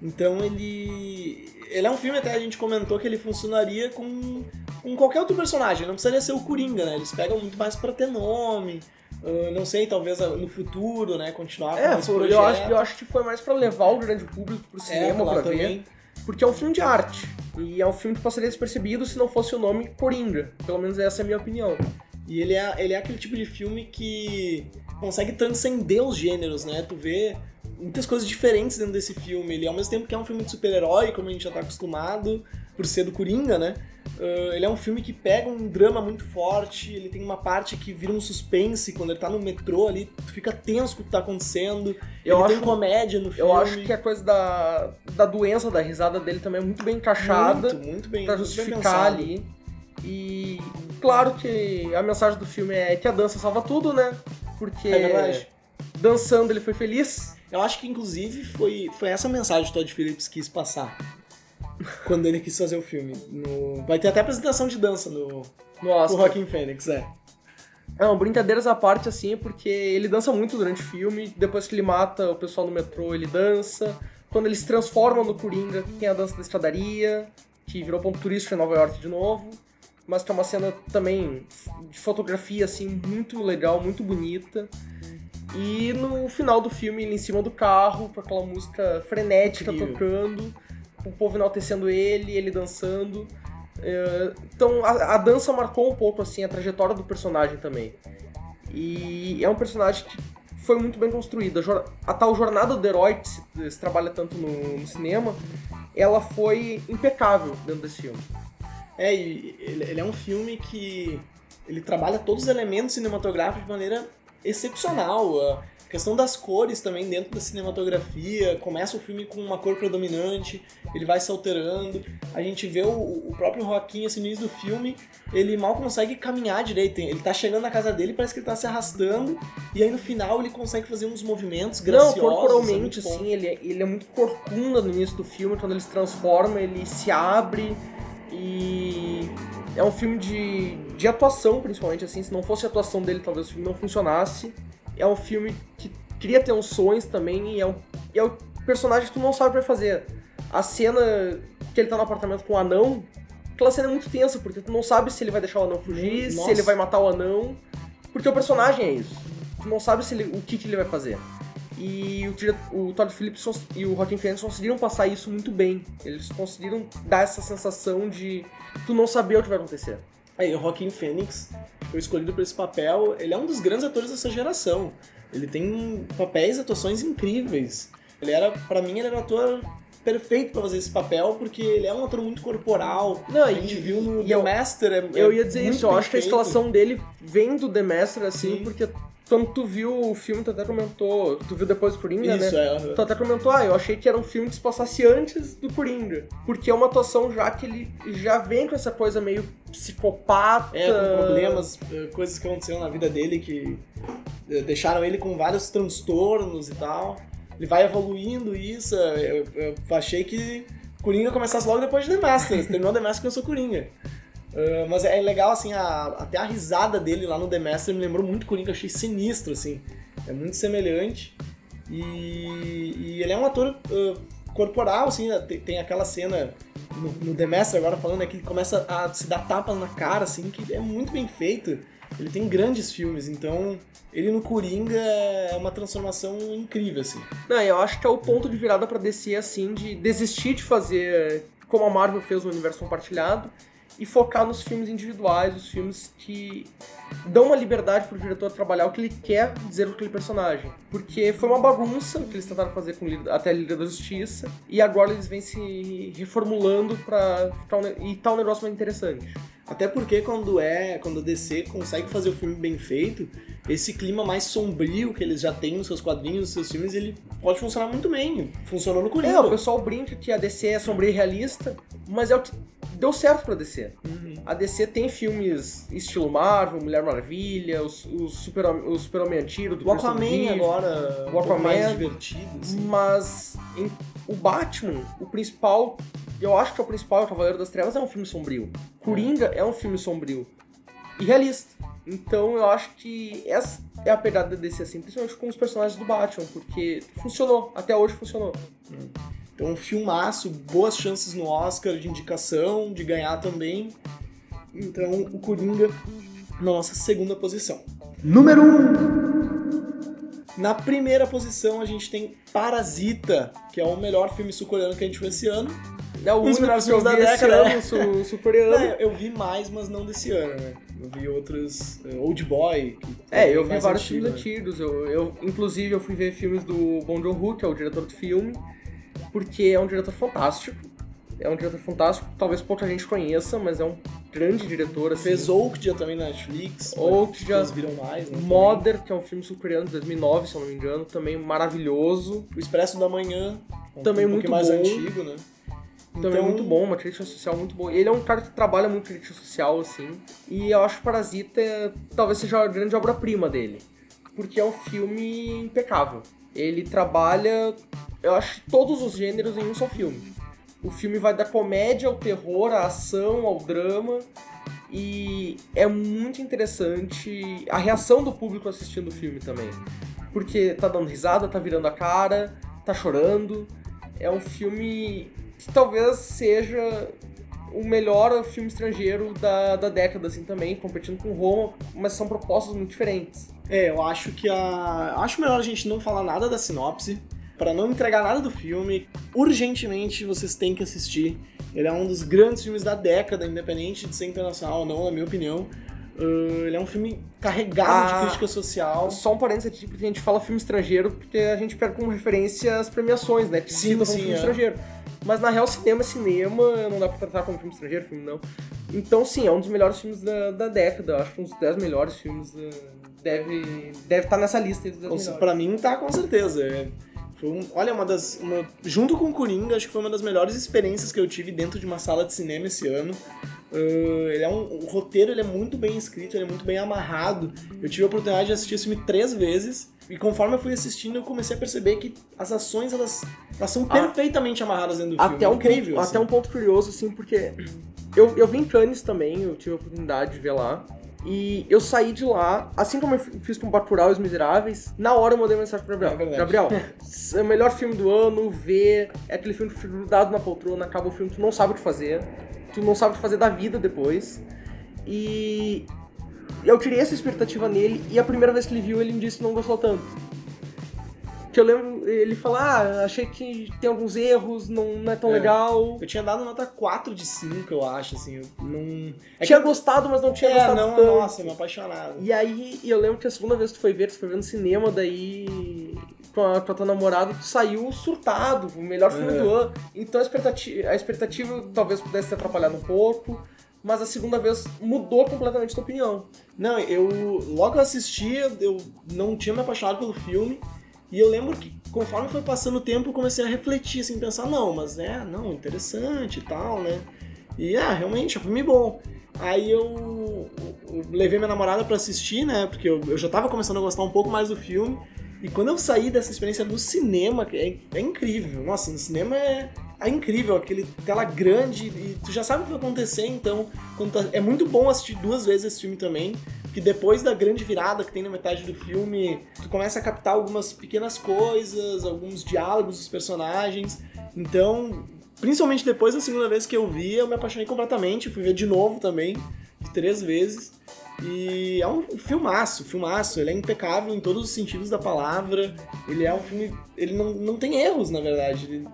Então ele. Ele é um filme, até a gente comentou que ele funcionaria com, com qualquer outro personagem, não precisaria ser o Coringa, né? Eles pegam muito mais pra ter nome. Uh, não sei, talvez no futuro, né? Continuar É, com esse projeto. eu acho, eu acho que foi mais pra levar o grande público pro cinema lá pra ver. também. Porque é um filme de arte. E é um filme que passaria despercebido se não fosse o nome Coringa. Pelo menos essa é a minha opinião. E ele é, ele é aquele tipo de filme que consegue transcender os gêneros, né? Tu vê muitas coisas diferentes dentro desse filme. Ele, ao mesmo tempo que é um filme de super-herói, como a gente já tá acostumado, por ser do Coringa, né? Uh, ele é um filme que pega um drama muito forte, ele tem uma parte que vira um suspense, quando ele tá no metrô ali, tu fica tenso com o que tá acontecendo. Eu ele acho- tem comédia no filme. Eu acho que a coisa da, da doença, da risada dele também é muito bem encaixada. Muito, muito bem pra bem justificar pensado. ali. E claro que a mensagem do filme é que a dança salva tudo, né? Porque É verdade. dançando ele foi feliz. Eu acho que, inclusive, foi, foi essa mensagem que o Todd Phillips quis passar. quando ele quis fazer o filme. No- Vai ter até apresentação de dança no, No. Joaquin Phoenix, é. Não, brincadeiras à parte, assim, porque ele dança muito durante o filme. Depois que ele mata o pessoal no metrô, ele dança. Quando ele se transforma no Coringa, tem a dança da escadaria, que virou ponto turístico em Nova York de novo. Mas que é uma cena também de fotografia, assim, muito legal, muito bonita. E no final do filme, ele em cima do carro, com aquela música frenética tocando, o povo enaltecendo ele, ele dançando. É, Então a, a dança marcou um pouco assim a trajetória do personagem também. E é um personagem que foi muito bem construído. A, a tal jornada do herói que se, se trabalha tanto no, no cinema, ela foi impecável dentro desse filme. É, e ele, ele é um filme que ele trabalha todos os elementos cinematográficos de maneira excepcional. A questão das cores também dentro da cinematografia. Começa o filme com uma cor predominante, ele vai se alterando. A gente vê o, o próprio Joaquim, assim, no início do filme, ele mal consegue caminhar direito. Ele tá chegando na casa dele, parece que ele tá se arrastando. E aí no final ele consegue fazer uns movimentos Não, graciosos. corporalmente, é assim, ele, é- ele é muito corcunda no início do filme, quando ele se transforma, ele se abre e é um filme de, de atuação, principalmente, assim, se não fosse a atuação dele, talvez o filme não funcionasse. É um filme que cria tensões também e é, um, é o personagem que tu não sabe o que fazer. A cena que ele tá no apartamento com o anão, aquela cena é muito tensa, porque tu não sabe se ele vai deixar o anão fugir, se Nossa. ele vai matar o anão, porque o personagem é isso. Tu não sabe se ele- o que, que ele vai fazer. E o, o Todd Phillips e o Joaquin Phoenix conseguiram passar isso muito bem. Eles conseguiram dar essa sensação de tu não saber o que vai acontecer. Aí, o Joaquin Phoenix foi escolhido para esse papel. Ele é um dos grandes atores dessa geração. Ele tem papéis e atuações incríveis. Ele era, para mim, ele era o ator perfeito para fazer esse papel, porque ele é um ator muito corporal. Não, a e- gente viu no e The eu- Master. é- Eu é ia dizer isso, eu acho que a feito. escalação dele vem do The Master, assim, Sim. porque quando tu viu o filme, tu até comentou, tu viu depois do Coringa, Isso, né? é. Tu até comentou, ah, eu achei que era um filme que se passasse antes do Coringa. Porque é uma atuação já que ele já vem com essa coisa meio psicopata. É, com problemas, eh, coisas que aconteceram na vida dele que eh, deixaram ele com vários transtornos e tal. Ele vai evoluindo isso. Eu, eu achei que Coringa começasse logo depois de The Master. Terminou The Master começou Coringa. Ah, mas é legal, assim, a- até a risada dele lá no The Master me lembrou muito Coringa, achei sinistro, assim. É muito semelhante. E, e ele é um ator ah, corporal, assim, né? tem, tem aquela cena no, no The Master agora falando, né, que ele começa a se dar tapas na cara, assim, que é muito bem feito. Ele tem grandes filmes, então ele no Coringa é uma transformação incrível, assim. Não, eu acho que é o ponto de virada pra DC, assim, de desistir de fazer como a Marvel fez no universo compartilhado e focar nos filmes individuais, os filmes que dão uma liberdade pro diretor trabalhar o que ele quer dizer com aquele personagem. Porque foi uma bagunça que eles tentaram fazer com até a Liga da Justiça e agora eles vêm se reformulando pra ficar um, e tá um negócio mais interessante. Até porque quando é, quando a DC consegue fazer o filme bem feito, esse clima mais sombrio que eles já têm nos seus quadrinhos, nos seus filmes, ele pode funcionar muito bem. Funcionou no Coringa. É, o pessoal brinca que a DC é sombria e realista, mas é o que deu certo pra DC. Uhum. A DC tem filmes estilo Marvel, Mulher Maravilha, os, os Super, o Super-Homem antigo, do O Aquaman Reeve, agora, O um Aquaman- mais divertido, assim. Mas em- o Batman, o principal, eu acho que é o principal, o Cavaleiro das Trevas, é um filme sombrio. Coringa é um filme sombrio e realista. Então eu acho que essa é a pegada da DC, assim, principalmente com os personagens do Batman, porque funcionou, até hoje funcionou. Então, um filmaço, boas chances no Oscar de indicação, de ganhar também. Então, o Coringa na nossa segunda posição. Número 1. Na primeira posição, a gente tem Parasita, que é o melhor filme sul-coreano que a gente viu esse ano. É o Um único melhores que eu filmes vi da década, ano, né? su- sul-coreano. É, eu vi mais, mas não desse ano, né? Eu vi outros. eh, Old Boy. que É, eu vi vários antigo, filmes antigos. Eu, eu, inclusive, eu fui ver filmes do Bong Joon-ho, que é o diretor do filme, porque é um diretor fantástico. É um diretor fantástico, talvez pouca gente conheça, mas é um grande diretor. né? Assim. Fez Okja também na Netflix. Vocês viram mais, né? Mother, que é um filme sul-coreano de 2009, se eu não me engano, também maravilhoso. O Expresso da Manhã. um Também filme um muito pouquinho mais bom. antigo, né? Também Então- muito bom, uma crítica social muito boa. Ele é um cara que trabalha muito crítica social, assim. E eu acho Parasita é- talvez seja a grande obra-prima dele. Porque é um filme impecável. Ele trabalha, eu acho, todos os gêneros em um só filme. O filme vai da comédia ao terror, à ação, ao drama. E é muito interessante a reação do público assistindo o filme também. Porque tá dando risada, tá virando a cara, tá chorando. É um filme que talvez seja o melhor filme estrangeiro da, da década, assim, também, competindo com Roma, mas são propostas muito diferentes. É, eu acho que a. Acho melhor a gente não falar nada da sinopse, Pra não entregar nada do filme. Urgentemente vocês têm que assistir. Ele é um dos grandes filmes da década, independente de ser internacional ou não, na minha opinião. Uh, ele é um filme carregado Ah. de crítica social. Só um parênteses aqui, porque a gente fala filme estrangeiro, porque a gente pega como referência as premiações, né? Que Sim, sim, filme é. estrangeiro. Mas na real, cinema é cinema, não dá pra tratar como filme estrangeiro, filme não. Então, sim, é um dos melhores filmes da, da década. Acho que uns 10 melhores filmes uh, deve deve estar nessa lista aí dos 10 Com- melhores. Pra mim tá com certeza. É, um- olha, uma das. uma- junto com o Coringa, acho que foi uma das melhores experiências que eu tive dentro de uma sala de cinema esse ano. Uh, ele é um, o roteiro ele é muito bem escrito, ele é muito bem amarrado. Eu tive a oportunidade de assistir esse filme três vezes. E conforme eu fui assistindo, eu comecei a perceber que as ações elas, elas são Ah. perfeitamente amarradas dentro do filme. Até um, incrível. ponto, assim. até um ponto curioso, assim, porque eu, eu vi em Cannes também, eu tive a oportunidade de ver lá. E eu saí de lá, assim como eu fiz com Bacurau e Os Miseráveis, na hora eu mandei mensagem pro É Gabriel. verdade. Gabriel, é o melhor filme do ano, vê, é aquele filme que fica grudado na poltrona, acaba o filme, tu não sabe o que fazer, tu não sabe o que fazer da vida depois. E eu tirei essa expectativa nele, e a primeira vez que ele viu, ele me disse que não gostou tanto. Que eu lembro ele falar, ah, achei que tem alguns erros, não, não é tão É. legal. Eu tinha dado nota 4 de 5, eu acho, assim. Eu não. É tinha que- gostado, mas não tinha É, gostado não, tanto. nossa, me apaixonado. E aí, eu lembro que a segunda vez que tu foi ver, tu foi ver no cinema, daí com a, com a tua namorada, tu saiu surtado, o melhor filme É. do ano. Então a expectativa, a expectativa talvez pudesse ter atrapalhado um pouco, mas a segunda vez mudou completamente tua opinião. Não, eu logo assisti, eu não tinha me apaixonado pelo filme. E eu lembro que conforme foi passando o tempo, eu comecei a refletir, assim, pensar, não, mas é, não, interessante e tal, né? E ah, realmente, é um filme bom. Aí eu, eu levei minha namorada pra assistir, né? Porque eu, eu já tava começando a gostar um pouco mais do filme. E quando eu saí dessa experiência no cinema, é, é incrível. Nossa, no cinema é, é incrível, aquele tela grande e tu já sabe o que vai acontecer, então tá- é muito bom assistir duas vezes esse filme também. Que depois da grande virada que tem na metade do filme, tu começa a captar algumas pequenas coisas, alguns diálogos dos personagens. Então, principalmente depois da segunda vez que eu vi, eu me apaixonei completamente. Fui ver de novo também, três vezes. E é um filmaço, filmaço. Ele é impecável em todos os sentidos da palavra. Ele é um filme. Ele não, não tem erros, na verdade. Ele-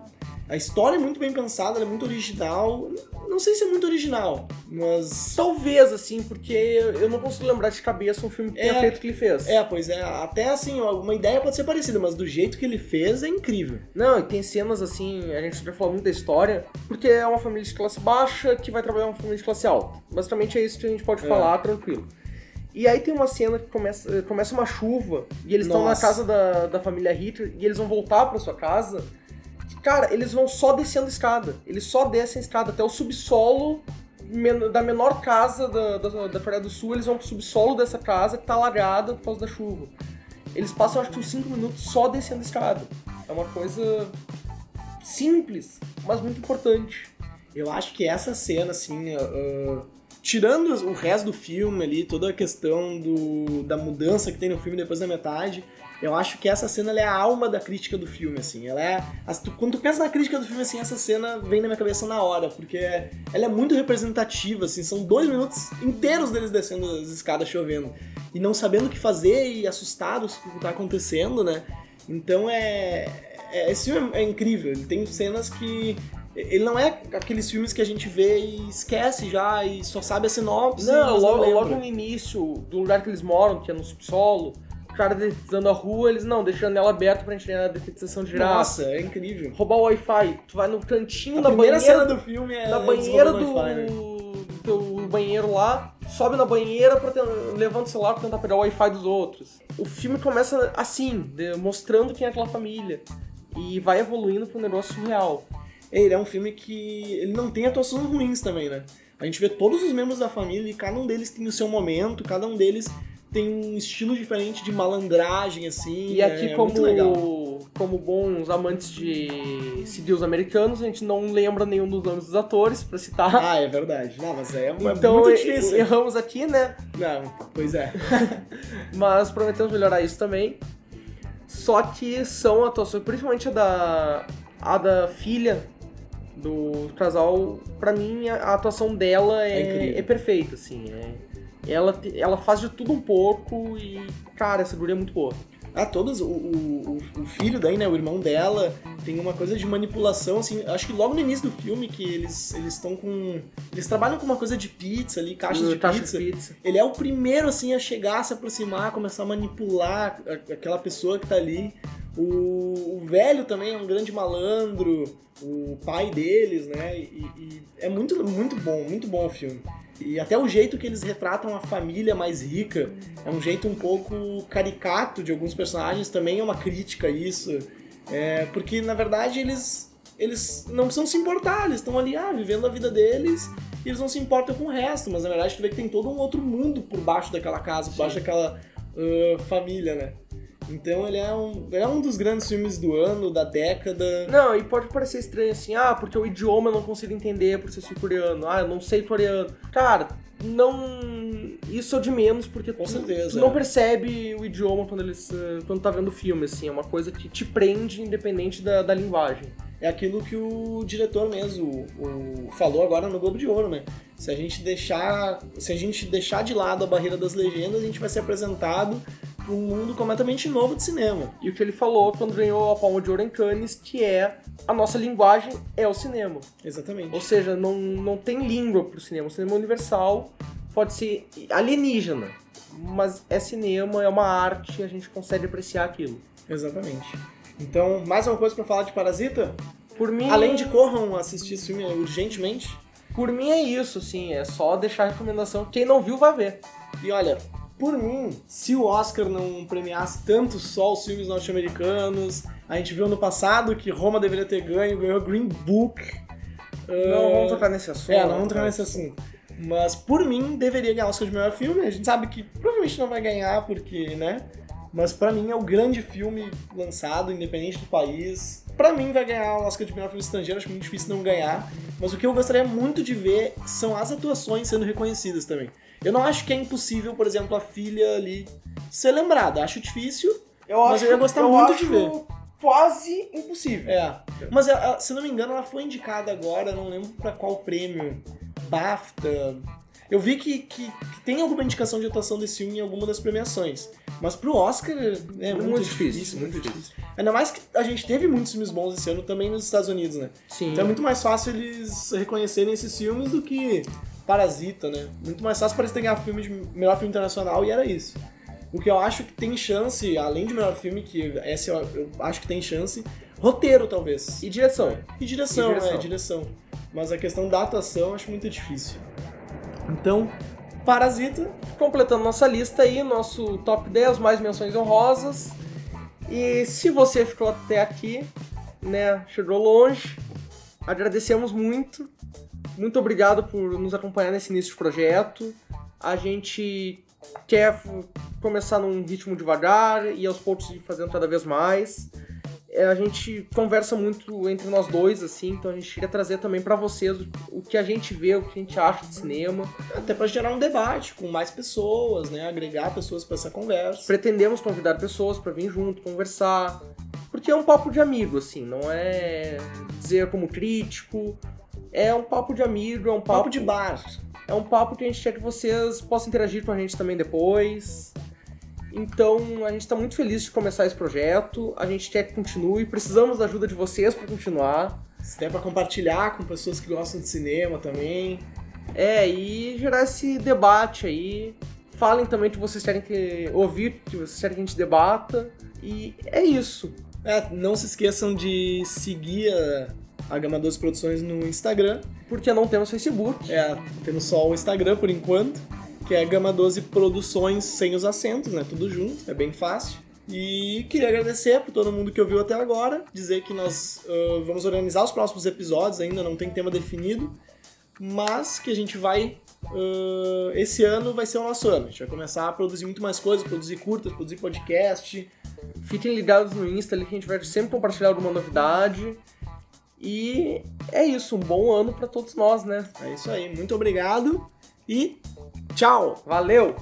a história é muito bem pensada, ela é muito original. Não sei se é muito original, mas. Talvez, assim, porque eu não consigo lembrar de cabeça um filme É. feito o que ele fez. É, pois é. Até assim, uma ideia pode ser parecida, mas do jeito que ele fez é incrível. Não, e tem cenas assim, a gente já falou muito da história, porque é uma família de classe baixa que vai trabalhar uma família de classe alta. Basicamente é isso que a gente pode É. falar tranquilo. E aí tem uma cena que começa, começa uma chuva e eles estão na casa da, da família Hitler e eles vão voltar pra sua casa. Cara, eles vão só descendo a escada. Eles só descem a escada até o subsolo da menor casa da, da, da Coreia do Sul, eles vão pro subsolo dessa casa que tá alagada por causa da chuva. Eles passam acho que uns 5 minutos só descendo a escada. É uma coisa simples, mas muito importante. Eu acho que essa cena, assim, uh, tirando o resto do filme ali, toda a questão do, da mudança que tem no filme depois da metade, eu acho que essa cena é a alma da crítica do filme, assim. Ela é. tu- quando tu pensa na crítica do filme, assim, essa cena vem na minha cabeça na hora, porque ela é muito representativa, assim, são dois minutos inteiros deles descendo as escadas chovendo. E não sabendo o que fazer e assustados com o que tá acontecendo, né? Então é. é esse filme é incrível, ele tem cenas que. Ele não é aqueles filmes que a gente vê e esquece já e só sabe a sinopse. Não, logo, lembra. logo no início do lugar que eles moram, que é no subsolo, cara detetizando a rua, eles não, deixando a janela aberta pra gente ter a detetização de girafa. Nossa, é incrível. Roubar o Wi-Fi, tu vai no cantinho A da primeira banheira, cena do filme é. na banheira do, né? do teu banheiro lá, sobe na banheira, pra ten- levanta o celular pra tentar pegar o Wi-Fi dos outros. O filme começa assim, mostrando quem é aquela família. E vai evoluindo pra um negócio surreal. Ele é um filme que ele não tem atuações ruins também, né? A gente vê todos os membros da família e cada um deles tem o seu momento, cada um deles tem um estilo diferente de malandragem, assim. E aqui, é como, como bons amantes de civis americanos, a gente não lembra nenhum dos nomes dos atores pra citar. Ah, é verdade. Não, mas é, é então muito e- difícil. erramos aqui, né? Não, pois é. Mas prometemos melhorar isso também. Só que são atuações, principalmente a da, a da filha do casal, pra mim a, atuação dela É é, é perfeita, assim. é- ela, ela faz de tudo um pouco e, cara, essa guria é muito boa. Ah, todos, o, o, o- filho daí, né, o irmão dela, tem uma coisa de manipulação, assim, acho que logo no início do filme que eles eles estão com... Eles trabalham com uma coisa de pizza ali, caixas de Caixa pizza. de pizza. Ele é o primeiro, assim, a chegar, a se aproximar, começar a manipular a- aquela pessoa que tá ali. O, o velho também é um grande malandro, o pai deles, né? E, e é muito, muito bom, muito bom o filme. E até o jeito que eles retratam a família mais rica é um jeito um pouco caricato de alguns personagens, também é uma crítica a isso. É, porque, na verdade, eles, eles não precisam se importar, eles estão ali, ah, vivendo a vida deles e eles não se importam com o resto, mas na verdade tu vê que tem todo um outro mundo por baixo daquela casa, por baixo daquela ah, família, né? Então ele é, um, ele é um dos grandes filmes do ano, da década. Não, e pode parecer estranho assim, ah, porque o idioma eu não consigo entender por ser sul-coreano, ah, eu não sei coreano. Cara, não. Isso é de menos, porque Com tu, certeza, tu não é. percebe o idioma quando eles. eh, quando tá vendo o filme, assim, é uma coisa que te prende independente da, da linguagem. É aquilo que o diretor mesmo o, o falou agora no Globo de Ouro, né? Se a gente deixar, se a gente deixar de lado a barreira das legendas, a gente vai ser apresentado um mundo completamente novo de cinema. E o que ele falou quando ganhou a Palma de Ouro em Cannes, que é a nossa linguagem é o cinema. Exatamente. Ou seja, não, não tem língua pro cinema. O cinema é universal pode ser alienígena, mas é cinema, é uma arte, a gente consegue apreciar aquilo. Exatamente. Então, mais uma coisa para falar de Parasita? Por mim, Além de corram assistir esse filme urgentemente. por mim é isso, assim, é só deixar a recomendação. Quem não viu, vai ver. E olha, por mim, se o Oscar não premiasse tanto só os filmes norte-americanos, a gente viu no passado que Roma deveria ter ganho, ganhou Green Book. Não vamos tocar nesse assunto. É, não vamos entrar nesse assunto. Mas por mim, deveria ganhar o Oscar de melhor filme. A gente sabe que provavelmente não vai ganhar, porque, né? Mas pra mim é o grande filme lançado, independente do país. Pra mim vai ganhar o Oscar de melhor filme estrangeiro, acho muito difícil não ganhar. Mas o que eu gostaria muito de ver são as atuações sendo reconhecidas também. Eu não acho que é impossível, por exemplo, a filha ali ser lembrada. Acho difícil, Eu Mas eu ia gostar muito de ver. Quase impossível. É. Mas ela- se não me engano, ela foi indicada agora, não lembro pra qual prêmio. BAFTA. Eu vi que, que, que tem alguma indicação de atuação desse filme em alguma das premiações. Mas pro Oscar é muito, Muito difícil, difícil, muito muito difícil. Ainda mais que a gente teve muitos filmes bons esse ano também nos Estados Unidos, né? Sim. Então é muito mais fácil eles reconhecerem esses filmes do que Parasita, né? Muito mais fácil para eles ganhar filme de melhor filme internacional e era isso. O que eu acho que tem chance, além de melhor filme, que esse eu, eu acho que tem chance, roteiro talvez. E direção. E direção, E direção. é, direção. Mas a questão da atuação eu acho muito difícil. Então, Parasita, Completando nossa lista aí, nosso top 10, mais menções honrosas. E se você ficou até aqui, né, chegou longe, agradecemos muito. Muito obrigado por nos acompanhar nesse início de projeto. A gente quer começar num ritmo devagar e aos poucos ir fazendo cada vez mais. É, a gente conversa muito entre nós dois, assim, então a gente queria trazer também pra vocês o, que a gente vê, o que a gente acha de cinema. Até pra gerar um debate com mais pessoas, né? Agregar pessoas pra essa conversa. Pretendemos convidar pessoas pra vir junto, conversar, porque é um papo de amigo, assim, não é dizer como crítico, é um papo de amigo, é um papo, Papo de bar. é um papo que a gente quer que vocês possam interagir com a gente também depois. Então, a gente está muito feliz de começar esse projeto. A gente quer que continue. Precisamos da ajuda de vocês para continuar. Se tem pra compartilhar com pessoas que gostam de cinema também. É, e gerar esse debate aí. Falem também o que vocês querem que ouvir, que vocês querem que a gente debata. E é isso. É, não se esqueçam de seguir a, a Gama 12 Produções no Instagram. Porque não temos Facebook. É, temos só o Instagram por enquanto, que é Gama 12 Produções sem os acentos, né? Tudo junto, é bem fácil. E queria agradecer por todo mundo que ouviu até agora, dizer que nós ah, vamos organizar os próximos episódios, ainda não tem tema definido, mas que a gente vai. ah, esse ano vai ser o nosso ano. A gente vai começar a produzir muito mais coisas, produzir curtas, produzir podcast. Fiquem ligados no Insta ali que a gente vai sempre compartilhar alguma novidade. E é isso, um bom ano para todos nós, né? É isso aí, muito obrigado e tchau! Valeu!